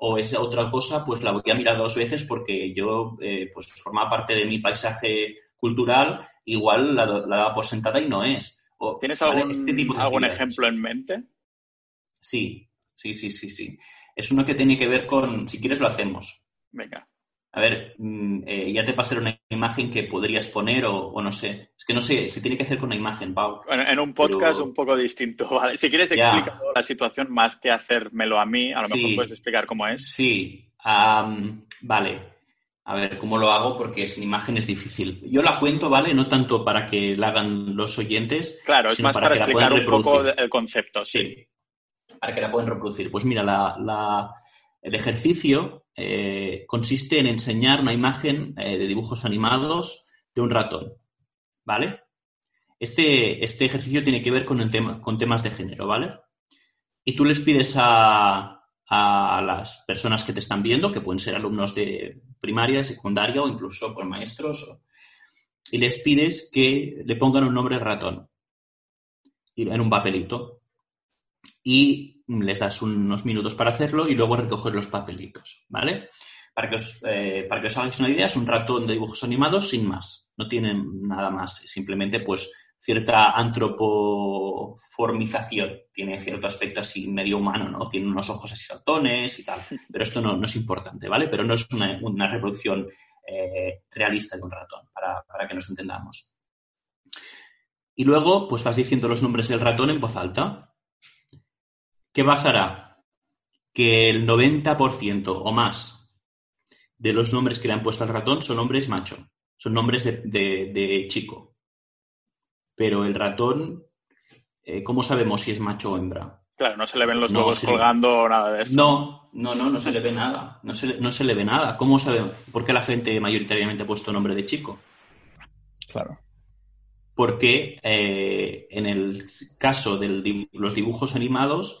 O esa otra cosa, pues la voy a mirar dos veces porque yo, eh, pues forma parte de mi paisaje cultural, igual la, la daba por sentada y no es. ¿Tienes algún, este algún ejemplo en mente? Sí, sí, sí, sí, sí. Es uno que tiene que ver con, si quieres lo hacemos. Venga. A ver, mm, eh, ya te pasaré una imagen que podrías poner o, no sé. Es que no sé, se tiene que hacer con una imagen, Pau. Bueno, en un podcast un poco distinto. Si quieres explicar la situación más que hacérmelo a mí, a lo mejor puedes explicar cómo es. Sí, vale. A ver, ¿cómo lo hago? Porque sin imagen es difícil. Yo la cuento, ¿vale? No tanto para que la hagan los oyentes. Claro, es más para, explicar un poco el concepto, sí. Para que la puedan reproducir. Pues mira, el ejercicio eh, consiste en enseñar una imagen eh, de dibujos animados de un ratón, ¿vale? Este, este ejercicio tiene que ver con, con temas de género, ¿vale? Y tú les pides a, a las personas que te están viendo, que pueden ser alumnos de primaria, de secundaria o incluso por maestros, y les pides que le pongan un nombre ratón en un papelito. Y les das unos minutos para hacerlo y luego recoges los papelitos, ¿vale? Para que os, eh, para que os hagáis una idea, es un ratón de dibujos animados sin más. No tienen nada más. Simplemente, pues, cierta antropoformización, tiene cierto aspecto así medio humano, ¿no? Tiene unos ojos así saltones y tal, pero esto no, es importante, ¿vale? Pero no es una, reproducción eh, realista de un ratón, para, que nos entendamos. Y luego, pues vas diciendo los nombres del ratón en voz alta. ¿Qué pasará? Que el 90% o más de los nombres que le han puesto al ratón son nombres macho, son nombres de chico, pero el ratón, eh, ¿cómo sabemos si es macho o hembra? Claro, no se le ven los huevos colgando o nada de eso. No, no, no, no se le ve nada. No se, no se le ve nada. ¿Cómo sabemos? ¿Por qué la gente mayoritariamente ha puesto nombre de chico? Claro. Porque eh, en el caso de los dibujos animados,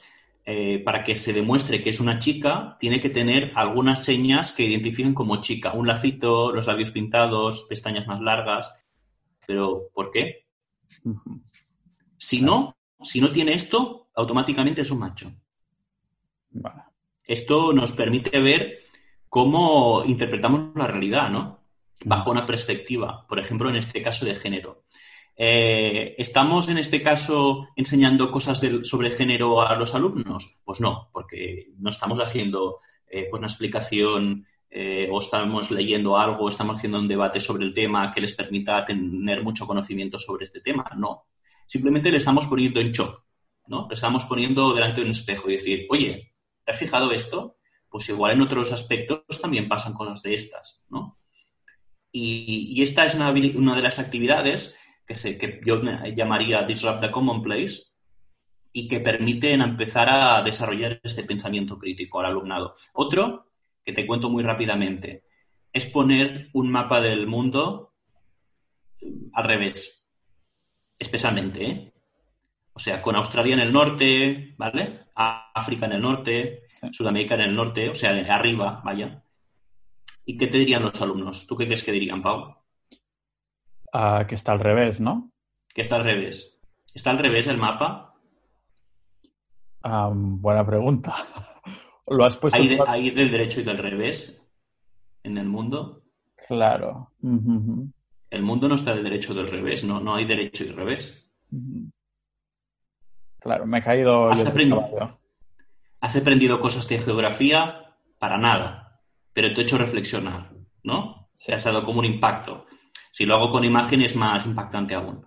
eh, para que se demuestre que es una chica, tiene que tener algunas señas que identifiquen como chica. Un lacito, los labios pintados, pestañas más largas. ¿Pero por qué? Si no, si no tiene esto, automáticamente es un macho. Esto nos permite ver cómo interpretamos la realidad, ¿no? Bajo una perspectiva, por ejemplo, en este caso de género. Eh, ¿Estamos en este caso enseñando cosas sobre género a los alumnos? Pues no, porque no estamos haciendo eh, pues una explicación eh, o estamos leyendo algo, estamos haciendo un debate sobre el tema que les permita tener mucho conocimiento sobre este tema. No. Simplemente le estamos poniendo en shock, ¿no? Le estamos poniendo delante de un espejo y decir, oye, ¿te has fijado esto? Pues igual en otros aspectos también pasan cosas de estas, ¿no? Y, esta es una, de las actividades que, se, que yo llamaría Disrupt the Commonplace y que permiten empezar a desarrollar este pensamiento crítico al alumnado. Otro que te cuento muy rápidamente, es poner un mapa del mundo al revés, especialmente, ¿eh? O sea, con Australia en el norte, ¿vale? África en el norte, Sudamérica en el norte, o sea, arriba, vaya. ¿Y qué te dirían los alumnos? ¿Tú qué crees que dirían, Pau? Ah, que está al revés, ¿no? Que está al revés. ¿Está al revés el mapa? buena pregunta. ¿Lo has puesto ¿Hay, del derecho y del revés en el mundo? Claro. El mundo no está del derecho y del revés, no, no hay derecho y revés. Claro, me he caído. ¿Has aprendido, has aprendido cosas de geografía para nada, pero te he hecho reflexionar, ¿no? Se ha dado como un impacto. Si lo hago con imagen es más impactante aún.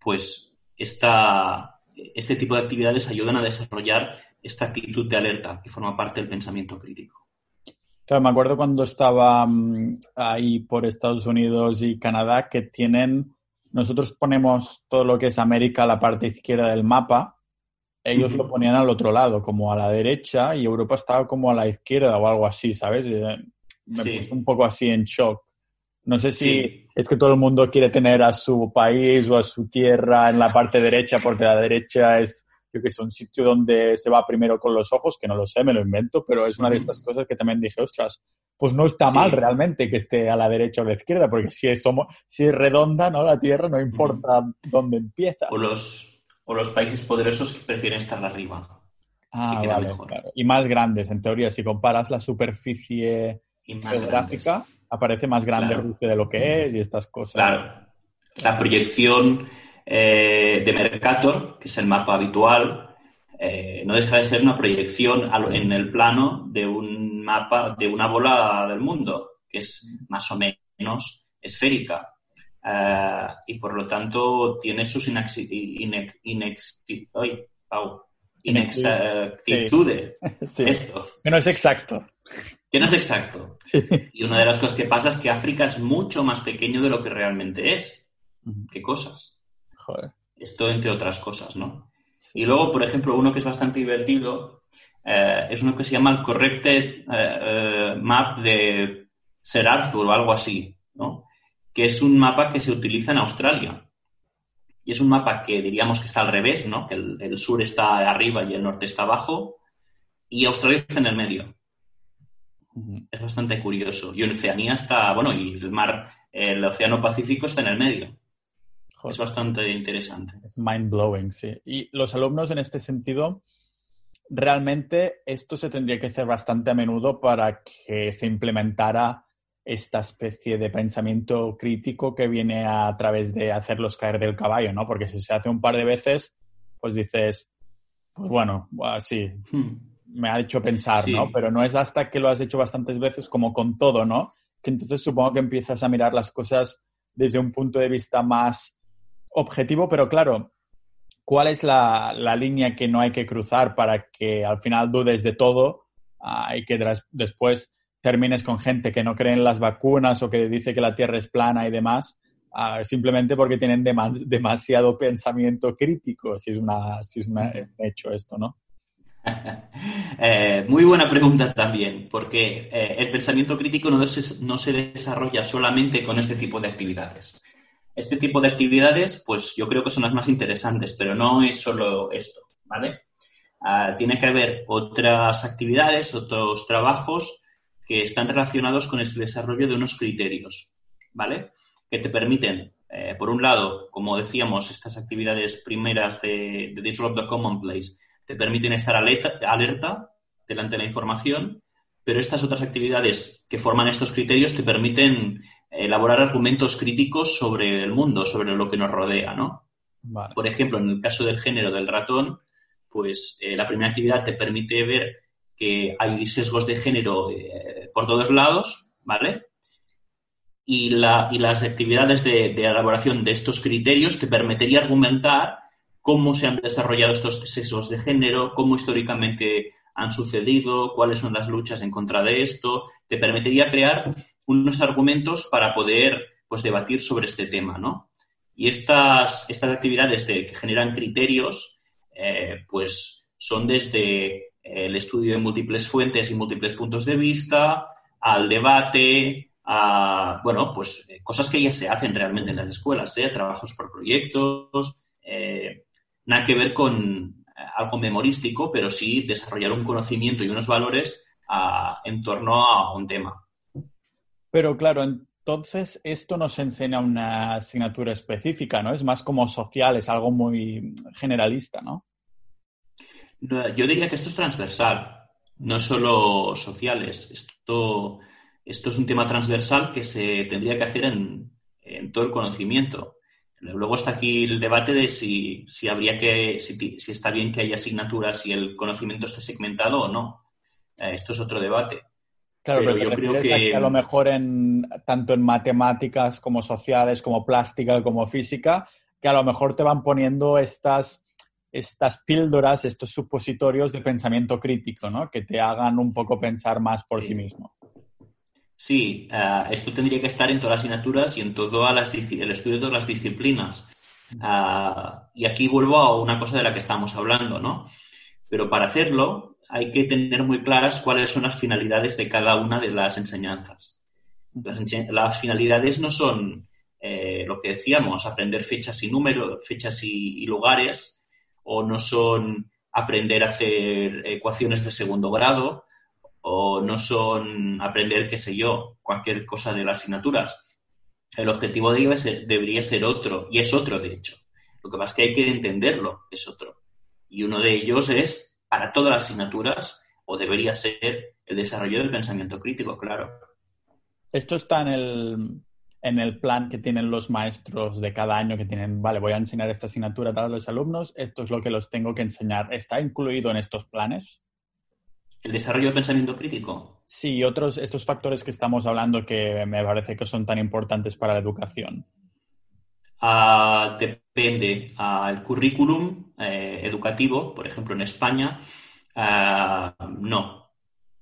Pues esta, este tipo de actividades ayudan a desarrollar esta actitud de alerta que forma parte del pensamiento crítico. Claro, me acuerdo cuando estaba mm, ahí por Estados Unidos y Canadá que tienen, nosotros ponemos todo lo que es América a la parte izquierda del mapa, ellos lo ponían al otro lado, como a la derecha, y Europa estaba como a la izquierda o algo así, ¿sabes? Me puse un poco así en shock. No sé si es que todo el mundo quiere tener a su país o a su tierra en la parte derecha, porque la derecha es yo que sé, un sitio donde se va primero con los ojos, que no lo sé, me lo invento, pero es una de estas cosas que también dije, ostras, pues no está mal realmente que esté a la derecha o a la izquierda, porque si es, somos, si es redonda, ¿no? La Tierra no importa dónde empieza. O los, o los países poderosos que prefieren estar arriba. Ah, vale, claro. Y más grandes, en teoría, si comparas la superficie geográfica, aparece más grande de lo que es y estas cosas. Claro. La proyección eh, de Mercator, que es el mapa habitual, eh, no deja de ser una proyección en el plano de un mapa, de una bola del mundo, que es más o menos esférica. Eh, y por lo tanto tiene sus inexactitudes. Esto. Que no es exacto. Que no es exacto. Y una de las cosas que pasa es que África es mucho más pequeño de lo que realmente es. ¿Qué cosas? Esto entre otras cosas, ¿no? Y luego, por ejemplo, uno que es bastante divertido eh, es uno que se llama el Corrected eh, eh, Map de Sir Arthur o algo así, ¿no? Que es un mapa que se utiliza en Australia. Y es un mapa que diríamos que está al revés, ¿no? Que el, sur está arriba y el norte está abajo. Y Australia está en el medio. Es bastante curioso. Y Oceanía está, bueno, y el mar, el Océano Pacífico está en el medio. Es bastante interesante. Es mind blowing, sí. Y los alumnos en este sentido, realmente esto se tendría que hacer bastante a menudo para que se implementara esta especie de pensamiento crítico que viene a, través de hacerlos caer del caballo, ¿no? Porque si se hace un par de veces, pues dices, pues bueno, sí, hmm. Me ha hecho pensar, ¿no? Pero no es hasta que lo has hecho bastantes veces como con todo, ¿no? Que entonces supongo que empiezas a mirar las cosas desde un punto de vista más objetivo, pero claro, ¿cuál es la, línea que no hay que cruzar para que al final dudes de todo ah, y que después termines con gente que no cree en las vacunas o que dice que la Tierra es plana y demás? Ah, simplemente porque tienen demasiado pensamiento crítico, si es, una, si es un hecho esto, ¿no? Eh, muy buena pregunta también, porque eh, el pensamiento crítico no se desarrolla solamente con este tipo de actividades. Este tipo de actividades, pues yo creo que son las más interesantes, pero no es solo esto, ¿vale? Ah, tiene que haber otras actividades, otros trabajos que están relacionados con el desarrollo de unos criterios, ¿vale? Que te permiten, eh, por un lado, como decíamos, estas actividades primeras de Disrupt the Commonplace, te permiten estar alerta, alerta delante de la información, pero estas otras actividades que forman estos criterios te permiten elaborar argumentos críticos sobre el mundo, sobre lo que nos rodea, ¿no? Por ejemplo, en el caso del género del ratón, pues eh, la primera actividad te permite ver que hay sesgos de género eh, por todos lados, ¿vale? Y, las actividades de, elaboración de estos criterios te permitiría argumentar cómo se han desarrollado estos sesgos de género, cómo históricamente han sucedido, cuáles son las luchas en contra de esto. Te permitiría crear unos argumentos para poder pues, debatir sobre este tema, ¿no? Y estas, estas actividades de, que generan criterios, eh, pues son desde el estudio de múltiples fuentes y múltiples puntos de vista, al debate, a, bueno, pues cosas que ya se hacen realmente en las escuelas, ¿eh? trabajos por proyectos, eh, nada que ver con algo memorístico, pero sí desarrollar un conocimiento y unos valores en torno a un tema. Pero claro, entonces esto no se enseña una asignatura específica, ¿no? Es más como social, es algo muy generalista, ¿no? yo diría que esto es transversal, no solo sociales. Esto, esto es un tema transversal que se tendría que hacer en, todo el conocimiento. Luego está aquí el debate de si, habría que, si, está bien que haya asignaturas y el conocimiento esté segmentado o no. Eh, esto es otro debate. Claro, pero, yo creo que... a lo mejor en tanto en matemáticas como sociales, como plástica, como física, que a lo mejor te van poniendo estas, estas píldoras, estos supositorios de pensamiento crítico, ¿no? Que te hagan un poco pensar más por ti mismo. Sí, eh, esto tendría que estar en todas las asignaturas y en todo el estudio de todas las disciplinas. Eh, y aquí vuelvo a una cosa de la que estamos hablando, ¿no? Pero para hacerlo hay que tener muy claras cuáles son las finalidades de cada una de las enseñanzas. Las, finalidades no son eh, lo que decíamos, aprender fechas y números, fechas y lugares, o no son aprender a hacer ecuaciones de segundo grado, o no son aprender, qué sé yo, cualquier cosa de las asignaturas. El objetivo debería ser otro, y es otro, de hecho. Lo que pasa es que hay que entenderlo, es otro. Y uno de ellos es, para todas las asignaturas, o debería ser el desarrollo del pensamiento crítico, claro. Esto está en el, en el plan que tienen los maestros de cada año, que tienen, vale, voy a enseñar esta asignatura a los alumnos, esto es lo que los tengo que enseñar. ¿Está incluido en estos planes? ¿El desarrollo del pensamiento crítico? Sí, otros, estos factores que estamos hablando que me parece que son tan importantes para la educación. Ah, depende. Uh, el currículum eh, educativo, por ejemplo, en España, ah, no.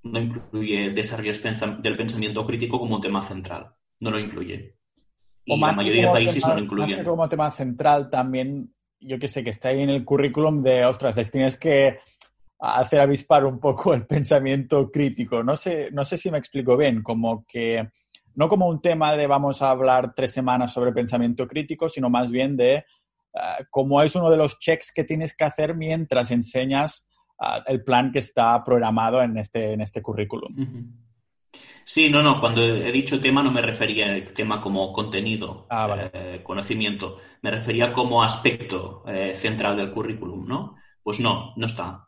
No incluye el desarrollo del pensamiento crítico como un tema central. No lo incluye. Y la mayoría de países no lo incluyen. Más que como tema central, también, yo que sé, que está ahí en el currículum de, ostras, les tienes que hacer avispar un poco el pensamiento crítico. No sé, no sé si me explico bien, como que no como un tema de vamos a hablar tres semanas sobre pensamiento crítico, sino más bien de uh, cómo es uno de los checks que tienes que hacer mientras enseñas ah, el plan que está programado en este, en este currículum. Sí, no, no, cuando he dicho tema no me refería al tema como contenido, ah, eh, conocimiento, me refería como aspecto eh, central del currículum, ¿no? Pues no, no está.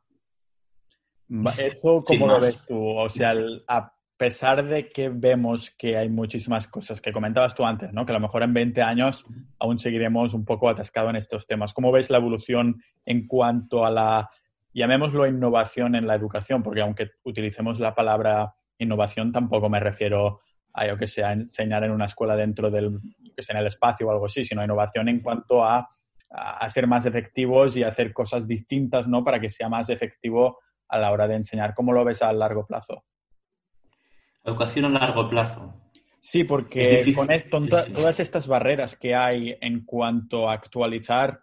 Eso, ¿cómo lo ves tú? O sea, a pesar de que vemos que hay muchísimas cosas que comentabas tú antes, ¿no? Que a lo mejor en 20 años aún seguiremos un poco atascados en estos temas. ¿Cómo ves la evolución en cuanto a la, llamémoslo innovación en la educación? Porque aunque utilicemos la palabra innovación, tampoco me refiero a, yo que sé, enseñar en una escuela dentro del, que sea, en el espacio o algo así, sino innovación en cuanto a, a ser más efectivos y hacer cosas distintas, ¿no? Para que sea más efectivo a la hora de enseñar. ¿Cómo lo ves a largo plazo? Educación a largo plazo. Sí, porque con todas estas barreras que hay en cuanto a actualizar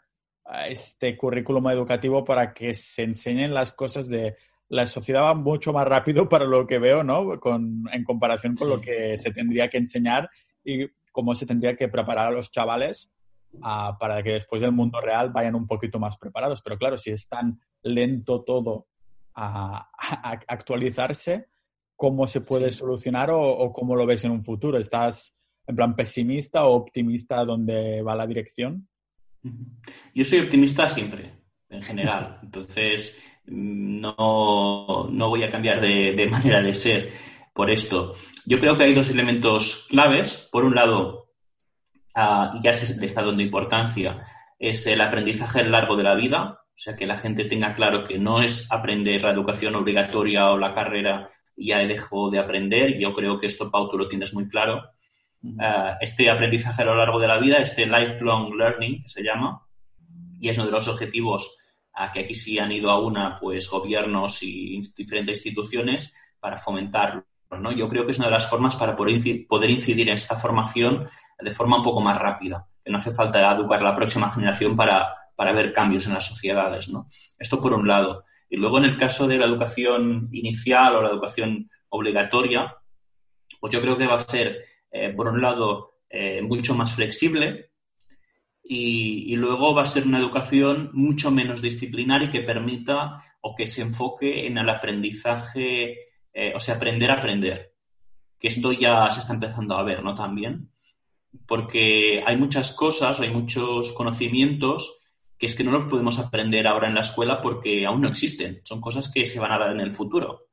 este currículum educativo para que se enseñen las cosas de la sociedad va mucho más rápido para lo que veo, ¿no? Con, en comparación con lo que se tendría que enseñar y cómo se tendría que preparar a los chavales para que después del mundo real vayan un poquito más preparados. Pero claro, si es tan lento todo a, actualizarse, ¿cómo se puede solucionar o, cómo lo ves en un futuro? ¿Estás en plan pesimista o optimista dónde va la dirección? Yo soy optimista siempre, en general. Entonces, no, no voy a cambiar de, manera de ser por esto. Yo creo que hay dos elementos claves. Por un lado, ah, y ya se le está dando importancia, es el aprendizaje a lo largo de la vida. O sea, que la gente tenga claro que no es aprender la educación obligatoria o la carrera y ya dejo de aprender. Yo creo que esto, Pau, tú lo tienes muy claro. Ah, este aprendizaje a lo largo de la vida, este lifelong learning, que se llama, y es uno de los objetivos a que aquí sí han ido a una, pues, gobiernos y diferentes instituciones para fomentarlo. ¿no? Yo creo que es una de las formas para poder incidir en esta formación de forma un poco más rápida. Que no hace falta educar a la próxima generación para para ver cambios en las sociedades. ¿no? Esto por un lado. Y luego en el caso de la educación inicial o la educación obligatoria, pues yo creo que va a ser, eh, por un lado, eh, mucho más flexible y, luego va a ser una educación mucho menos disciplinaria y que permita o que se enfoque en el aprendizaje, eh, o sea, aprender a aprender. Que esto ya se está empezando a ver, ¿no? También. Porque hay muchas cosas, hay muchos conocimientos que es que no los podemos aprender ahora en la escuela porque aún no existen. Son cosas que se van a dar en el futuro.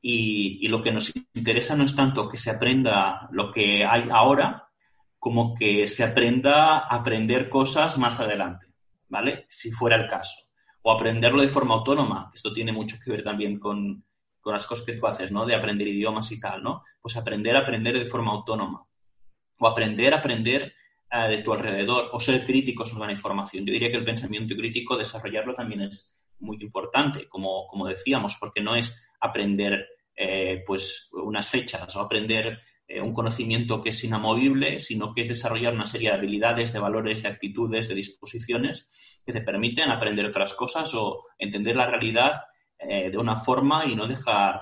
Y, lo que nos interesa no es tanto que se aprenda lo que hay ahora, como que se aprenda a aprender cosas más adelante, ¿vale? Si fuera el caso. O aprenderlo de forma autónoma. Esto tiene mucho que ver también con, con las cosas que tú haces, ¿no? De aprender idiomas y tal, ¿no? Pues aprender a aprender de forma autónoma. O aprender a aprender de tu alrededor. O ser crítico sobre la información. Yo diría que el pensamiento crítico, desarrollarlo también es muy importante, como, como decíamos, porque no es aprender eh, pues unas fechas o aprender eh, un conocimiento que es inamovible, sino que es desarrollar una serie de habilidades, de valores, de actitudes, de disposiciones que te permiten aprender otras cosas o entender la realidad eh, de una forma y no dejar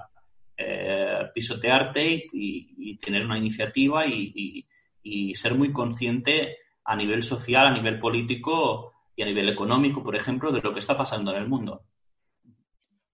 pisotearte y, tener una iniciativa y, y ser muy consciente a nivel social, a nivel político y a nivel económico, por ejemplo, de lo que está pasando en el mundo.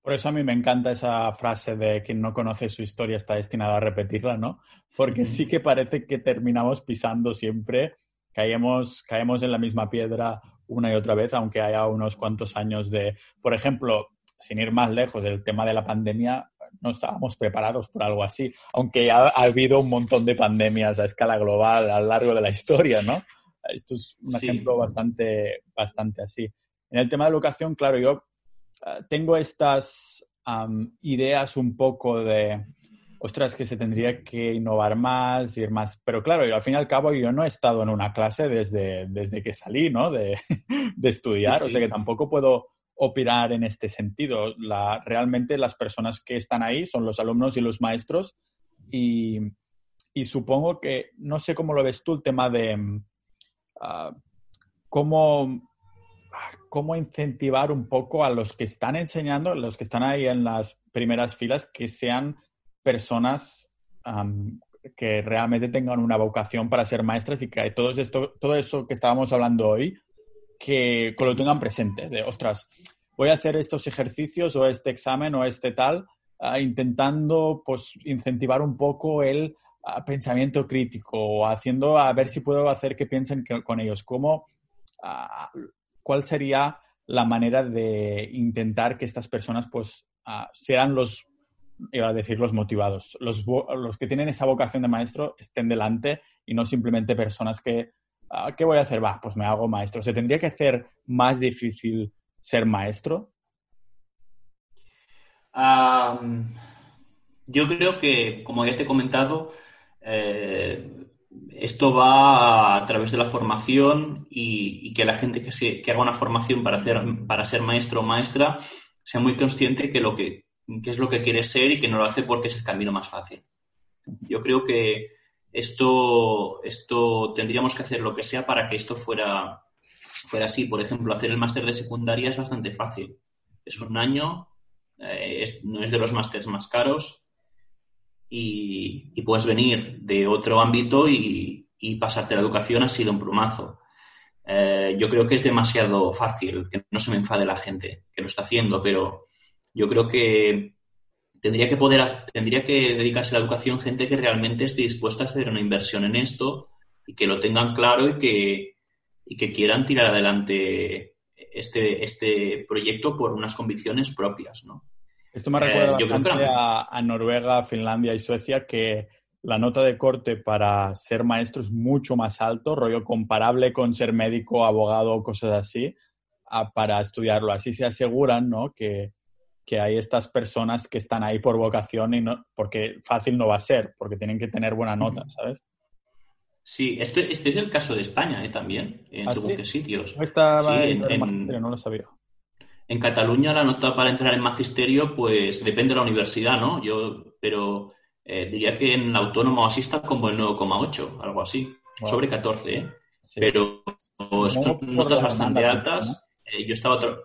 Por eso a mí me encanta esa frase de quien no conoce su historia está destinado a repetirla, ¿no? Porque sí que parece que terminamos pisando siempre, caemos, caemos en la misma piedra una y otra vez, aunque haya unos cuantos años de, por ejemplo, sin ir más lejos, el tema de la pandemia, no estábamos preparados por algo así, aunque ha, ha habido un montón de pandemias a escala global a lo largo de la historia, ¿no? Esto es un ejemplo bastante, bastante así. En el tema de educación, claro, yo Ah, tengo estas ideas un poco de, ostras, que se tendría que innovar más, ir más, pero claro, al fin y al cabo yo no he estado en una clase desde, desde que salí, ¿no? De, de estudiar, o sea que tampoco puedo opinar en este sentido. La, realmente las personas que están ahí son los alumnos y los maestros y, y supongo que, no sé cómo lo ves tú, el tema de uh, cómo cómo incentivar un poco a los que están enseñando, los que están ahí en las primeras filas, que sean personas que realmente tengan una vocación para ser maestras y que todo, esto, todo eso que estábamos hablando hoy, que, lo tengan presente, de, ostras, voy a hacer estos ejercicios o este examen o este tal, ah, intentando pues incentivar un poco el ah, pensamiento crítico o haciendo a ver si puedo hacer que piensen con ellos, cómo ah, ¿cuál sería la manera de intentar que estas personas pues sean los, iba a decir los motivados, los, los, que tienen esa vocación de maestro estén delante y no simplemente personas que, ¿qué voy a hacer? Va, pues me hago maestro. ¿Se tendría que hacer más difícil ser maestro? yo creo que, como ya te he comentado, eh, esto va a, través de la formación y, que la gente que, se, que haga una formación para, hacer, para ser maestro o maestra sea muy consciente que, lo que, es lo que quiere ser y que no lo hace porque es el camino más fácil. Yo creo que esto, esto tendríamos que hacer lo que sea para que esto fuera, fuera así. Por ejemplo, hacer el máster de secundaria es bastante fácil. Es un año, eh, no es de los másteres más caros, y, puedes venir de otro ámbito y, pasarte la educación ha sido un plumazo. Eh, yo creo que es demasiado fácil, que no se me enfade la gente que lo está haciendo, pero yo creo que tendría que poder, tendría que dedicarse a la educación gente que realmente esté dispuesta a hacer una inversión en esto y que lo tengan claro y que, y que quieran tirar adelante este, este proyecto por unas convicciones propias, ¿no? Esto me recuerda eh, bastante a, Noruega, Finlandia y Suecia, que la nota de corte para ser maestro es mucho más alto, rollo comparable con ser médico, abogado o cosas así, para estudiarlo. Así se aseguran ¿no? que, hay estas personas que están ahí por vocación y no, porque fácil no va a ser, porque tienen que tener buena nota, ¿sabes? Sí, este, este es el caso de España ¿eh? también, en ¿Ah, según qué sitios. estaba en, no lo sabía. En Cataluña la nota para entrar en magisterio, pues depende de la universidad, ¿no? Yo, pero eh, diría que en autónomo así está como el 9,8, algo así, sobre 14, ¿eh? Pero son notas bastante altas. Eh, yo estaba otro...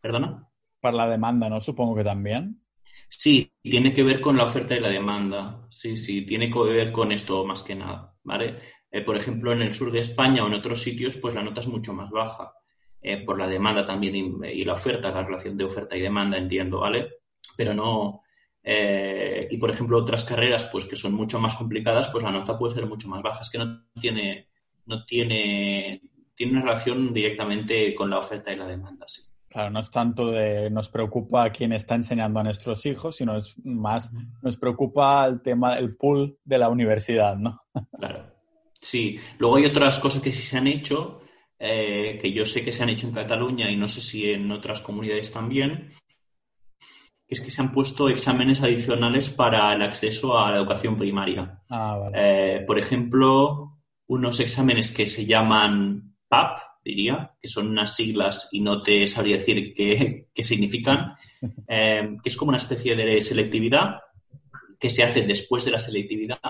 ¿Perdona? Para la demanda, ¿no? Supongo que también. Sí, tiene que ver con la oferta y la demanda. Sí, sí, tiene que ver con esto más que nada, ¿vale? Eh, por ejemplo, en el sur de España o en otros sitios, pues la nota es mucho más baja. Eh, por la demanda también y, la oferta, la relación de oferta y demanda, entiendo, ¿vale? Pero no. Eh, y por ejemplo, otras carreras, pues que son mucho más complicadas, pues la nota puede ser mucho más baja. Es que no tiene, no tiene tiene una relación directamente con la oferta y la demanda, sí. Claro, no es tanto de nos preocupa quién está enseñando a nuestros hijos, sino es más nos preocupa el tema, el pool de la universidad, ¿no? Claro. Sí. Luego hay otras cosas que sí se han hecho, eh, que yo sé que se han hecho en Cataluña y no sé si en otras comunidades también, que es que se han puesto exámenes adicionales para el acceso a la educación primaria. Ah, vale. Eh, por ejemplo, unos exámenes que se llaman PAP, diría, que son unas siglas y no te sabría decir qué, qué significan, eh, que es como una especie de selectividad que se hace después de la selectividad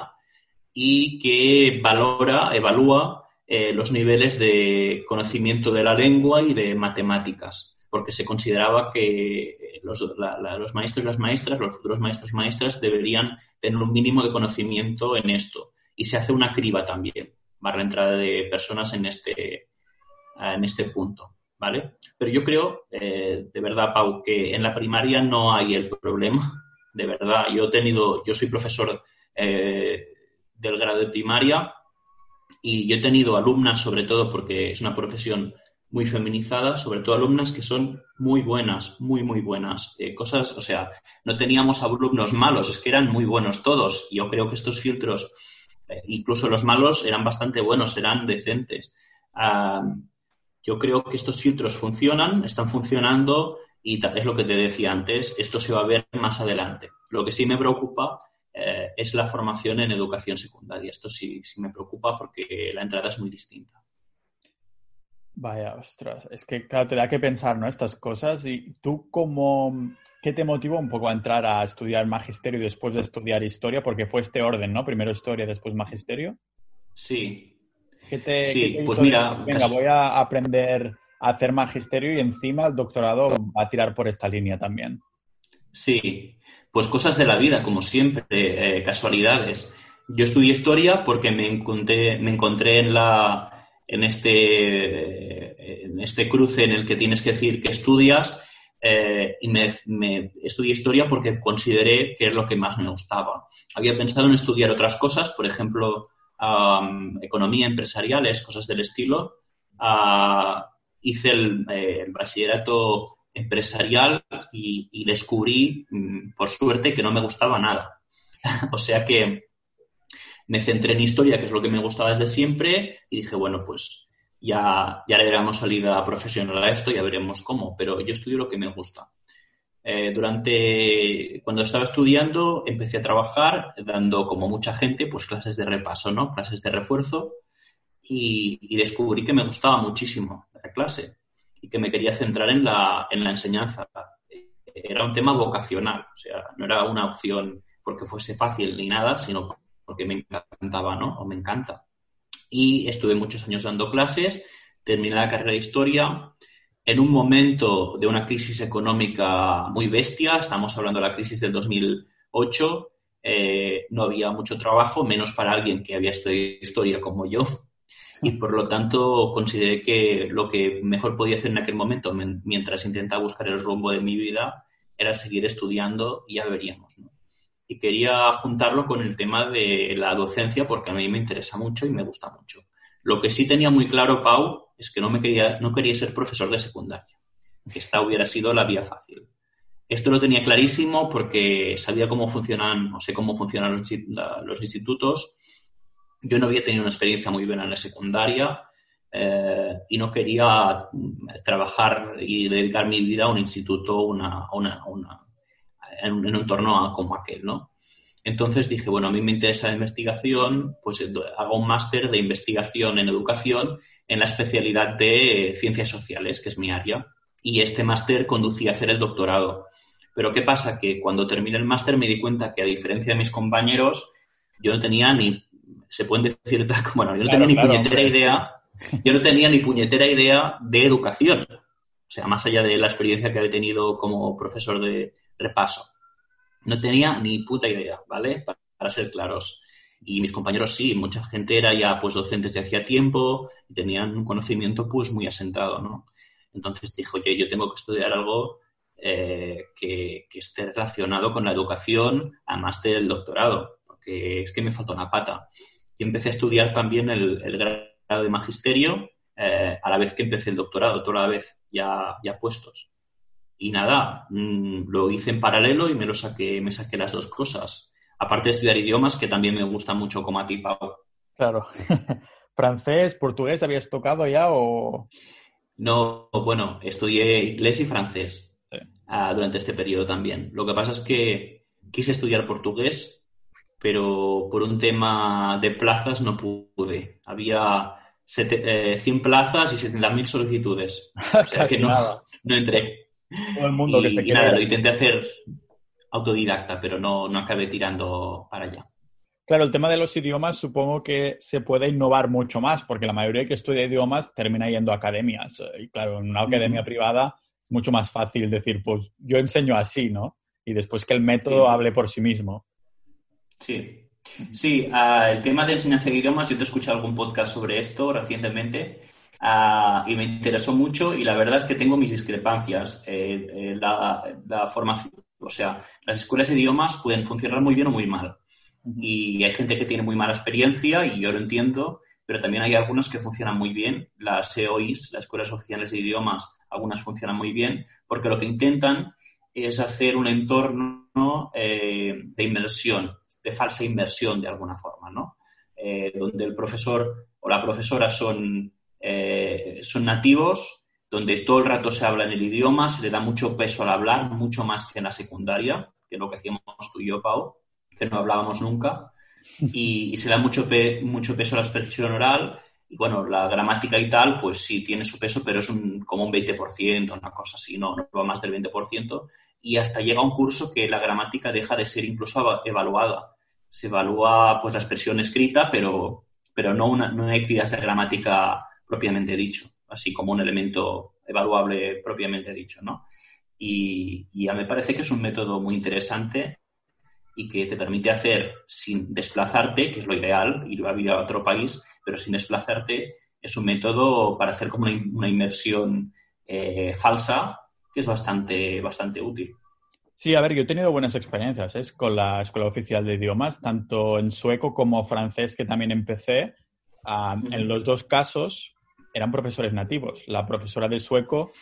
y que valora, evalúa eh, los niveles de conocimiento de la lengua y de matemáticas, porque se consideraba que los, los maestros y las maestras, los futuros maestros y maestras deberían tener un mínimo de conocimiento en esto. Y se hace una criba también, para la entrada de personas en este, en este punto, ¿vale? Pero yo creo, eh, de verdad, Pau, que en la primaria no hay el problema, de verdad. Yo he tenido, yo soy profesor eh, del grado de primaria y yo he tenido alumnas, sobre todo porque es una profesión muy feminizada, sobre todo alumnas que son muy buenas, muy, muy buenas. Eh, cosas, o sea, no teníamos alumnos malos, es que eran muy buenos todos. Yo creo que estos filtros, eh, incluso los malos, eran bastante buenos, eran decentes. Uh, yo creo que estos filtros funcionan, están funcionando y es lo que te decía antes, esto se va a ver más adelante. Lo que sí me preocupa eh, es la formación en educación secundaria. Esto sí, sí me preocupa porque la entrada es muy distinta. Vaya, ostras, es que claro, te da que pensar, ¿no? Estas cosas. ¿Y tú cómo, qué te motivó un poco a entrar a estudiar magisterio y después de estudiar historia? Porque fue este orden, ¿no? Primero historia, después magisterio. Sí, ¿Qué te, sí, qué te pues mira, venga, casi- voy a aprender a hacer magisterio y encima el doctorado va a tirar por esta línea también. Sí, pues cosas de la vida, como siempre, eh, casualidades. Yo estudié historia porque me encontré, me encontré en, la, en, este, en este cruce en el que tienes que decir que estudias eh, y me, me estudié historia porque consideré que es lo que más me gustaba. Había pensado en estudiar otras cosas, por ejemplo, am, economía empresariales, cosas del estilo. Ah, hice el, eh, el bachillerato empresarial y, y descubrí, mm, por suerte, que no me gustaba nada. o sea que me centré en historia, que es lo que me gustaba desde siempre, y dije, bueno, pues ya, ya le daremos salida profesional a esto, ya veremos cómo, pero yo estudio lo que me gusta. Eh, durante, cuando estaba estudiando, empecé a trabajar dando, como mucha gente, pues clases de repaso, ¿no? Clases de refuerzo, y, y descubrí que me gustaba muchísimo la clase y que me quería centrar en la, en la enseñanza. Era un tema vocacional, o sea, no era una opción porque fuese fácil ni nada, sino porque me encantaba, ¿no? O me encanta. Y estuve muchos años dando clases, terminé la carrera de historia en un momento de una crisis económica muy bestia, estamos hablando de la crisis del 2008, eh, no había mucho trabajo, menos para alguien que había estudiado historia como yo, y por lo tanto consideré que lo que mejor podía hacer en aquel momento, men- mientras intentaba buscar el rumbo de mi vida, era seguir estudiando y ya veríamos. Y quería juntarlo con el tema de la docencia porque a mí me interesa mucho y me gusta mucho. Lo que sí tenía muy claro, Pau, es que no, me quería, no quería ser profesor de secundaria, esta hubiera sido la vía fácil. Esto lo tenía clarísimo porque sabía cómo funcionan, o sé cómo funcionan los, los institutos. Yo no había tenido una experiencia muy buena en la secundaria eh, y no quería trabajar y dedicar mi vida a un instituto, una, una, una- en, un- en un entorno como aquel, ¿no? Entonces dije, bueno, a mí me interesa la investigación, pues hago un máster de investigación en educación en la especialidad de eh, ciencias sociales, que es mi área. Y este máster conducía a hacer el doctorado. Pero ¿qué pasa? Que cuando terminé el máster me di cuenta que, a diferencia de mis compañeros, yo no tenía ni, se pueden decir, bueno, yo no Claro, tenía ni puñetera hombre. idea, yo no tenía ni puñetera idea de educación. O sea, más allá de la experiencia que había tenido como profesor de repaso. No tenía ni puta idea, ¿vale? Pa- Para ser claros. Y mis compañeros sí, mucha gente era ya pues docentes de hacía tiempo y tenían un conocimiento pues muy asentado, ¿no? Entonces dije, oye, yo tengo que estudiar algo eh, que, que esté relacionado con la educación, además del doctorado, porque es que me falta una pata. Y empecé a estudiar también el, el grado de magisterio eh, a la vez que empecé el doctorado, toda la vez ya, ya puestos. Y nada, mm, lo hice en paralelo y me lo saqué, me saqué las dos cosas. Aparte de estudiar idiomas, que también me gusta mucho como a ti, Pau. Claro. ¿Francés, portugués habías tocado ya o...? No, bueno, estudié inglés y francés ah, durante este periodo también. Lo que pasa es que quise estudiar portugués, pero por un tema de plazas no pude. Había 100 eh, plazas y 70.000 solicitudes. O sea que no, no entré. Todo el mundo y, que nada, lo intenté hacer autodidacta, pero no, no acabé tirando para allá. Claro, el tema de los idiomas supongo que se puede innovar mucho más, porque la mayoría que estudia idiomas termina yendo a academias. Y claro, en una academia privada es mucho más fácil decir, pues yo enseño así, ¿no? Y después que el método hable por sí mismo. Sí. Sí, ah, el tema de enseñanza de idiomas, yo te he escuchado algún podcast sobre esto recientemente ah, y me interesó mucho y la verdad es que tengo mis discrepancias. Eh, eh, la formación, o sea, las escuelas de idiomas pueden funcionar muy bien o muy mal y hay gente que tiene muy mala experiencia y yo lo entiendo, pero también hay algunas que funcionan muy bien. Las EOIs, las Escuelas Oficiales de Idiomas, algunas funcionan muy bien porque lo que intentan es hacer un entorno eh, de inmersión, de falsa inmersión de alguna forma, ¿no? Eh, donde el profesor o la profesora son, eh, son nativos, donde todo el rato se habla en el idioma, se le da mucho peso al hablar, mucho más que en la secundaria, que es lo que hacíamos tú y yo, Pau que no hablábamos nunca, y, se da mucho, mucho peso a la expresión oral. Y bueno, la gramática y tal, pues sí tiene su peso, pero es un, como un 20%, una cosa así, no, no va más del 20%. Y hasta llega un curso que la gramática deja de ser incluso evaluada. Se evalúa pues la expresión escrita, pero, pero no, una, no hay actividades de gramática propiamente dicho, así como un elemento evaluable propiamente dicho, ¿no? Y, y, me parece que es un método muy interesante y que te permite hacer sin desplazarte, que es lo ideal, ir a vivir a otro país, pero sin desplazarte es un método para hacer como una, inmersión eh, falsa que es bastante, bastante útil. Sí, a ver, yo he tenido buenas experiencias ¿eh? con la Escuela Oficial de Idiomas, tanto en sueco como francés, que también empecé. En los dos casos eran profesores nativos. La profesora de sueco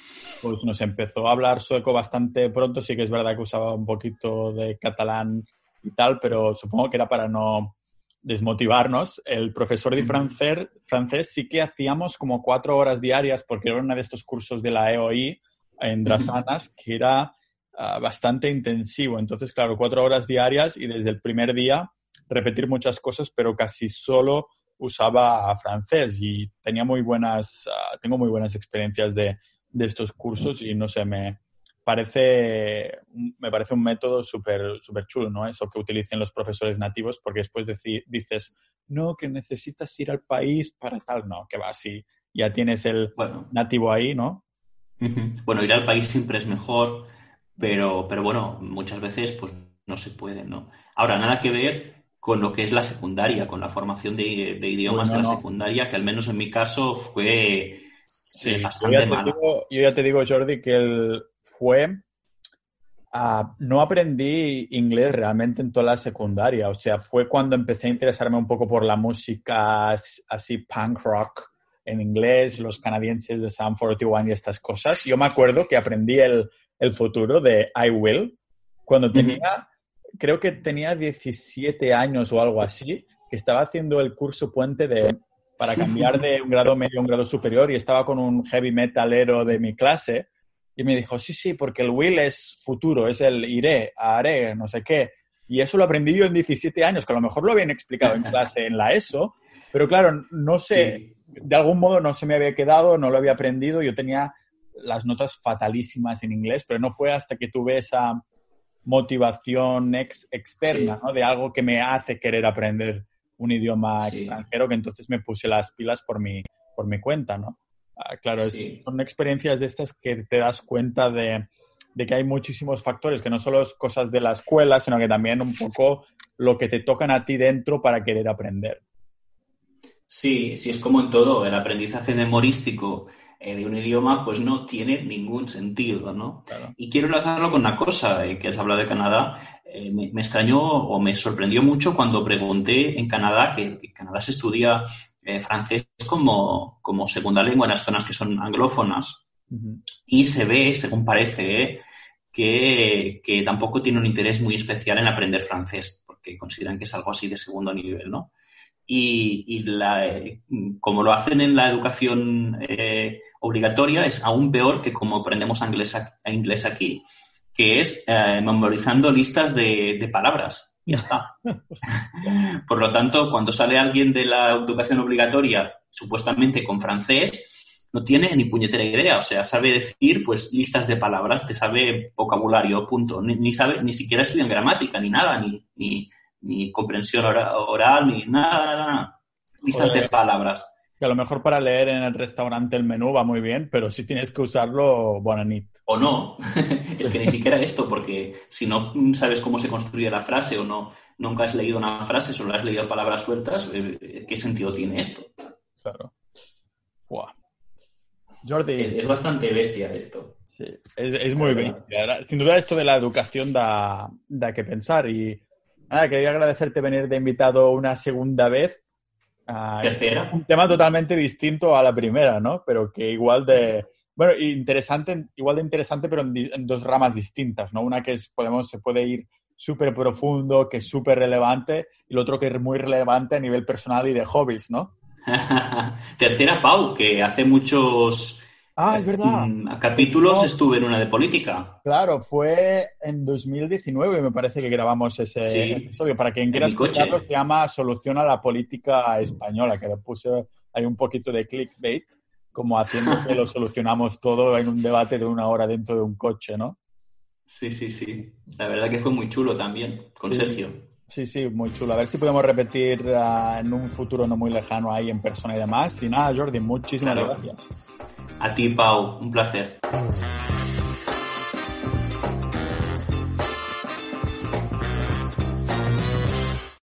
pues, nos empezó a hablar sueco bastante pronto, sí que es verdad que usaba un poquito de catalán y tal, pero supongo que era para no desmotivarnos. El profesor de francés, francés sí que hacíamos como cuatro horas diarias porque era uno de estos cursos de la EOI en Drasanas que era ah, bastante intensivo. Entonces, claro, cuatro horas diarias y desde el primer día repetir muchas cosas, pero casi solo usaba francés y tenía muy buenas, ah, tengo muy buenas experiencias de, de estos cursos y no sé, me, parece, me parece un método súper super chulo, ¿no? Eso que utilicen los profesores nativos, porque después dices, no, que necesitas ir al país para tal, no, que va así, ya tienes el nativo ahí, ¿no? Bueno, ir al país siempre es mejor, pero, pero bueno, muchas veces pues no se puede, ¿no? Ahora, nada que ver con lo que es la secundaria, con la formación de, idiomas de la secundaria, que al menos en mi caso fue bastante malo. yo ya te digo, Jordi, que el, fue, ah, no aprendí inglés realmente en toda la secundaria, o sea, fue cuando empecé a interesarme un poco por la música así punk rock en inglés, los canadienses de Sound 41 y estas cosas. Yo me acuerdo que aprendí el, futuro de I Will cuando tenía, creo que tenía 17 años o algo así, que estaba haciendo el curso puente de, para cambiar de un grado medio a un grado superior y estaba con un heavy metalero de mi clase y me dijo, sí, sí, porque el will es futuro, es el iré, haré, no sé qué. Y eso lo aprendí yo en 17 años, que a lo mejor lo habían explicado en clase en la ESO, pero claro, no sé, de algún modo no se me había quedado, no lo había aprendido, yo tenía las notas fatalísimas en inglés, pero no fue hasta que tuve esa motivación ex externa, ¿no? De algo que me hace querer aprender un idioma extranjero, que entonces me puse las pilas por mi, por mi cuenta, ¿no? Ah, claro, son experiencias de estas que te das cuenta de, que hay muchísimos factores, que no solo es cosas de la escuela, sino que también un poco lo que te tocan a ti dentro para querer aprender. Sí, sí, es como en todo. El aprendizaje memorístico eh, de un idioma, pues no tiene ningún sentido, ¿no? Y quiero enlazarlo con una cosa, eh, que has hablado de Canadá. Eh, me, extrañó o me sorprendió mucho cuando pregunté en Canadá, que, en Canadá se estudia eh, francés como, como segunda lengua en las zonas que son anglófonas. Y se ve, según parece, que, que, tampoco tiene un interés muy especial en aprender francés, porque consideran que es algo así de segundo nivel, ¿no? Y, la, como lo hacen en la educación eh, obligatoria, es aún peor que como aprendemos inglés, inglés aquí, que es eh, memorizando listas de, de palabras. Ya está. Por lo tanto, cuando sale alguien de la educación obligatoria, supuestamente con francés, no tiene ni puñetera idea. O sea, sabe decir pues listas de palabras, te sabe vocabulario, punto. Ni, sabe, ni siquiera estudian gramática, ni nada, ni, ni, ni comprensión oral, ni nada, nada, Listas de palabras. Que a lo mejor para leer en el restaurante el menú va muy bien, pero si tienes que usarlo, bonanit. O no. es que ni siquiera esto, porque si no sabes cómo se construye la frase o no, nunca has leído una frase, solo has leído palabras sueltas, eh, ¿qué sentido tiene esto? Claro. Jordi. Es, bastante bestia esto. Sí, es, muy bestia. Sin duda esto de la educación da, da que pensar y Nada, quería agradecerte venir de invitado una segunda vez. Ah, Tercera. Un tema totalmente distinto a la primera, ¿no? Pero que igual de, bueno, interesante, igual de interesante, pero en, dos ramas distintas, ¿no? Una que es, podemos, se puede ir súper profundo, que es súper relevante, y el otro que es muy relevante a nivel personal y de hobbies, ¿no? Tercera, Pau, que hace muchos Ah, es verdad. A capítulos estuve en una de política. Claro, fue en 2019, me parece que grabamos ese episodio. Para quien quiera escucharlo, se llama Solución a la Política Española, que le puse ahí un poquito de clickbait, como haciendo que lo solucionamos todo en un debate de una hora dentro de un coche, ¿no? Sí, sí, sí. La verdad que fue muy chulo también, con Sergio. Sí, sí, muy chulo. A ver si podemos repetir ah, en un futuro no muy lejano ahí en persona y demás. Y nada, Jordi, muchísimas gracias. A ti, Pau, un placer.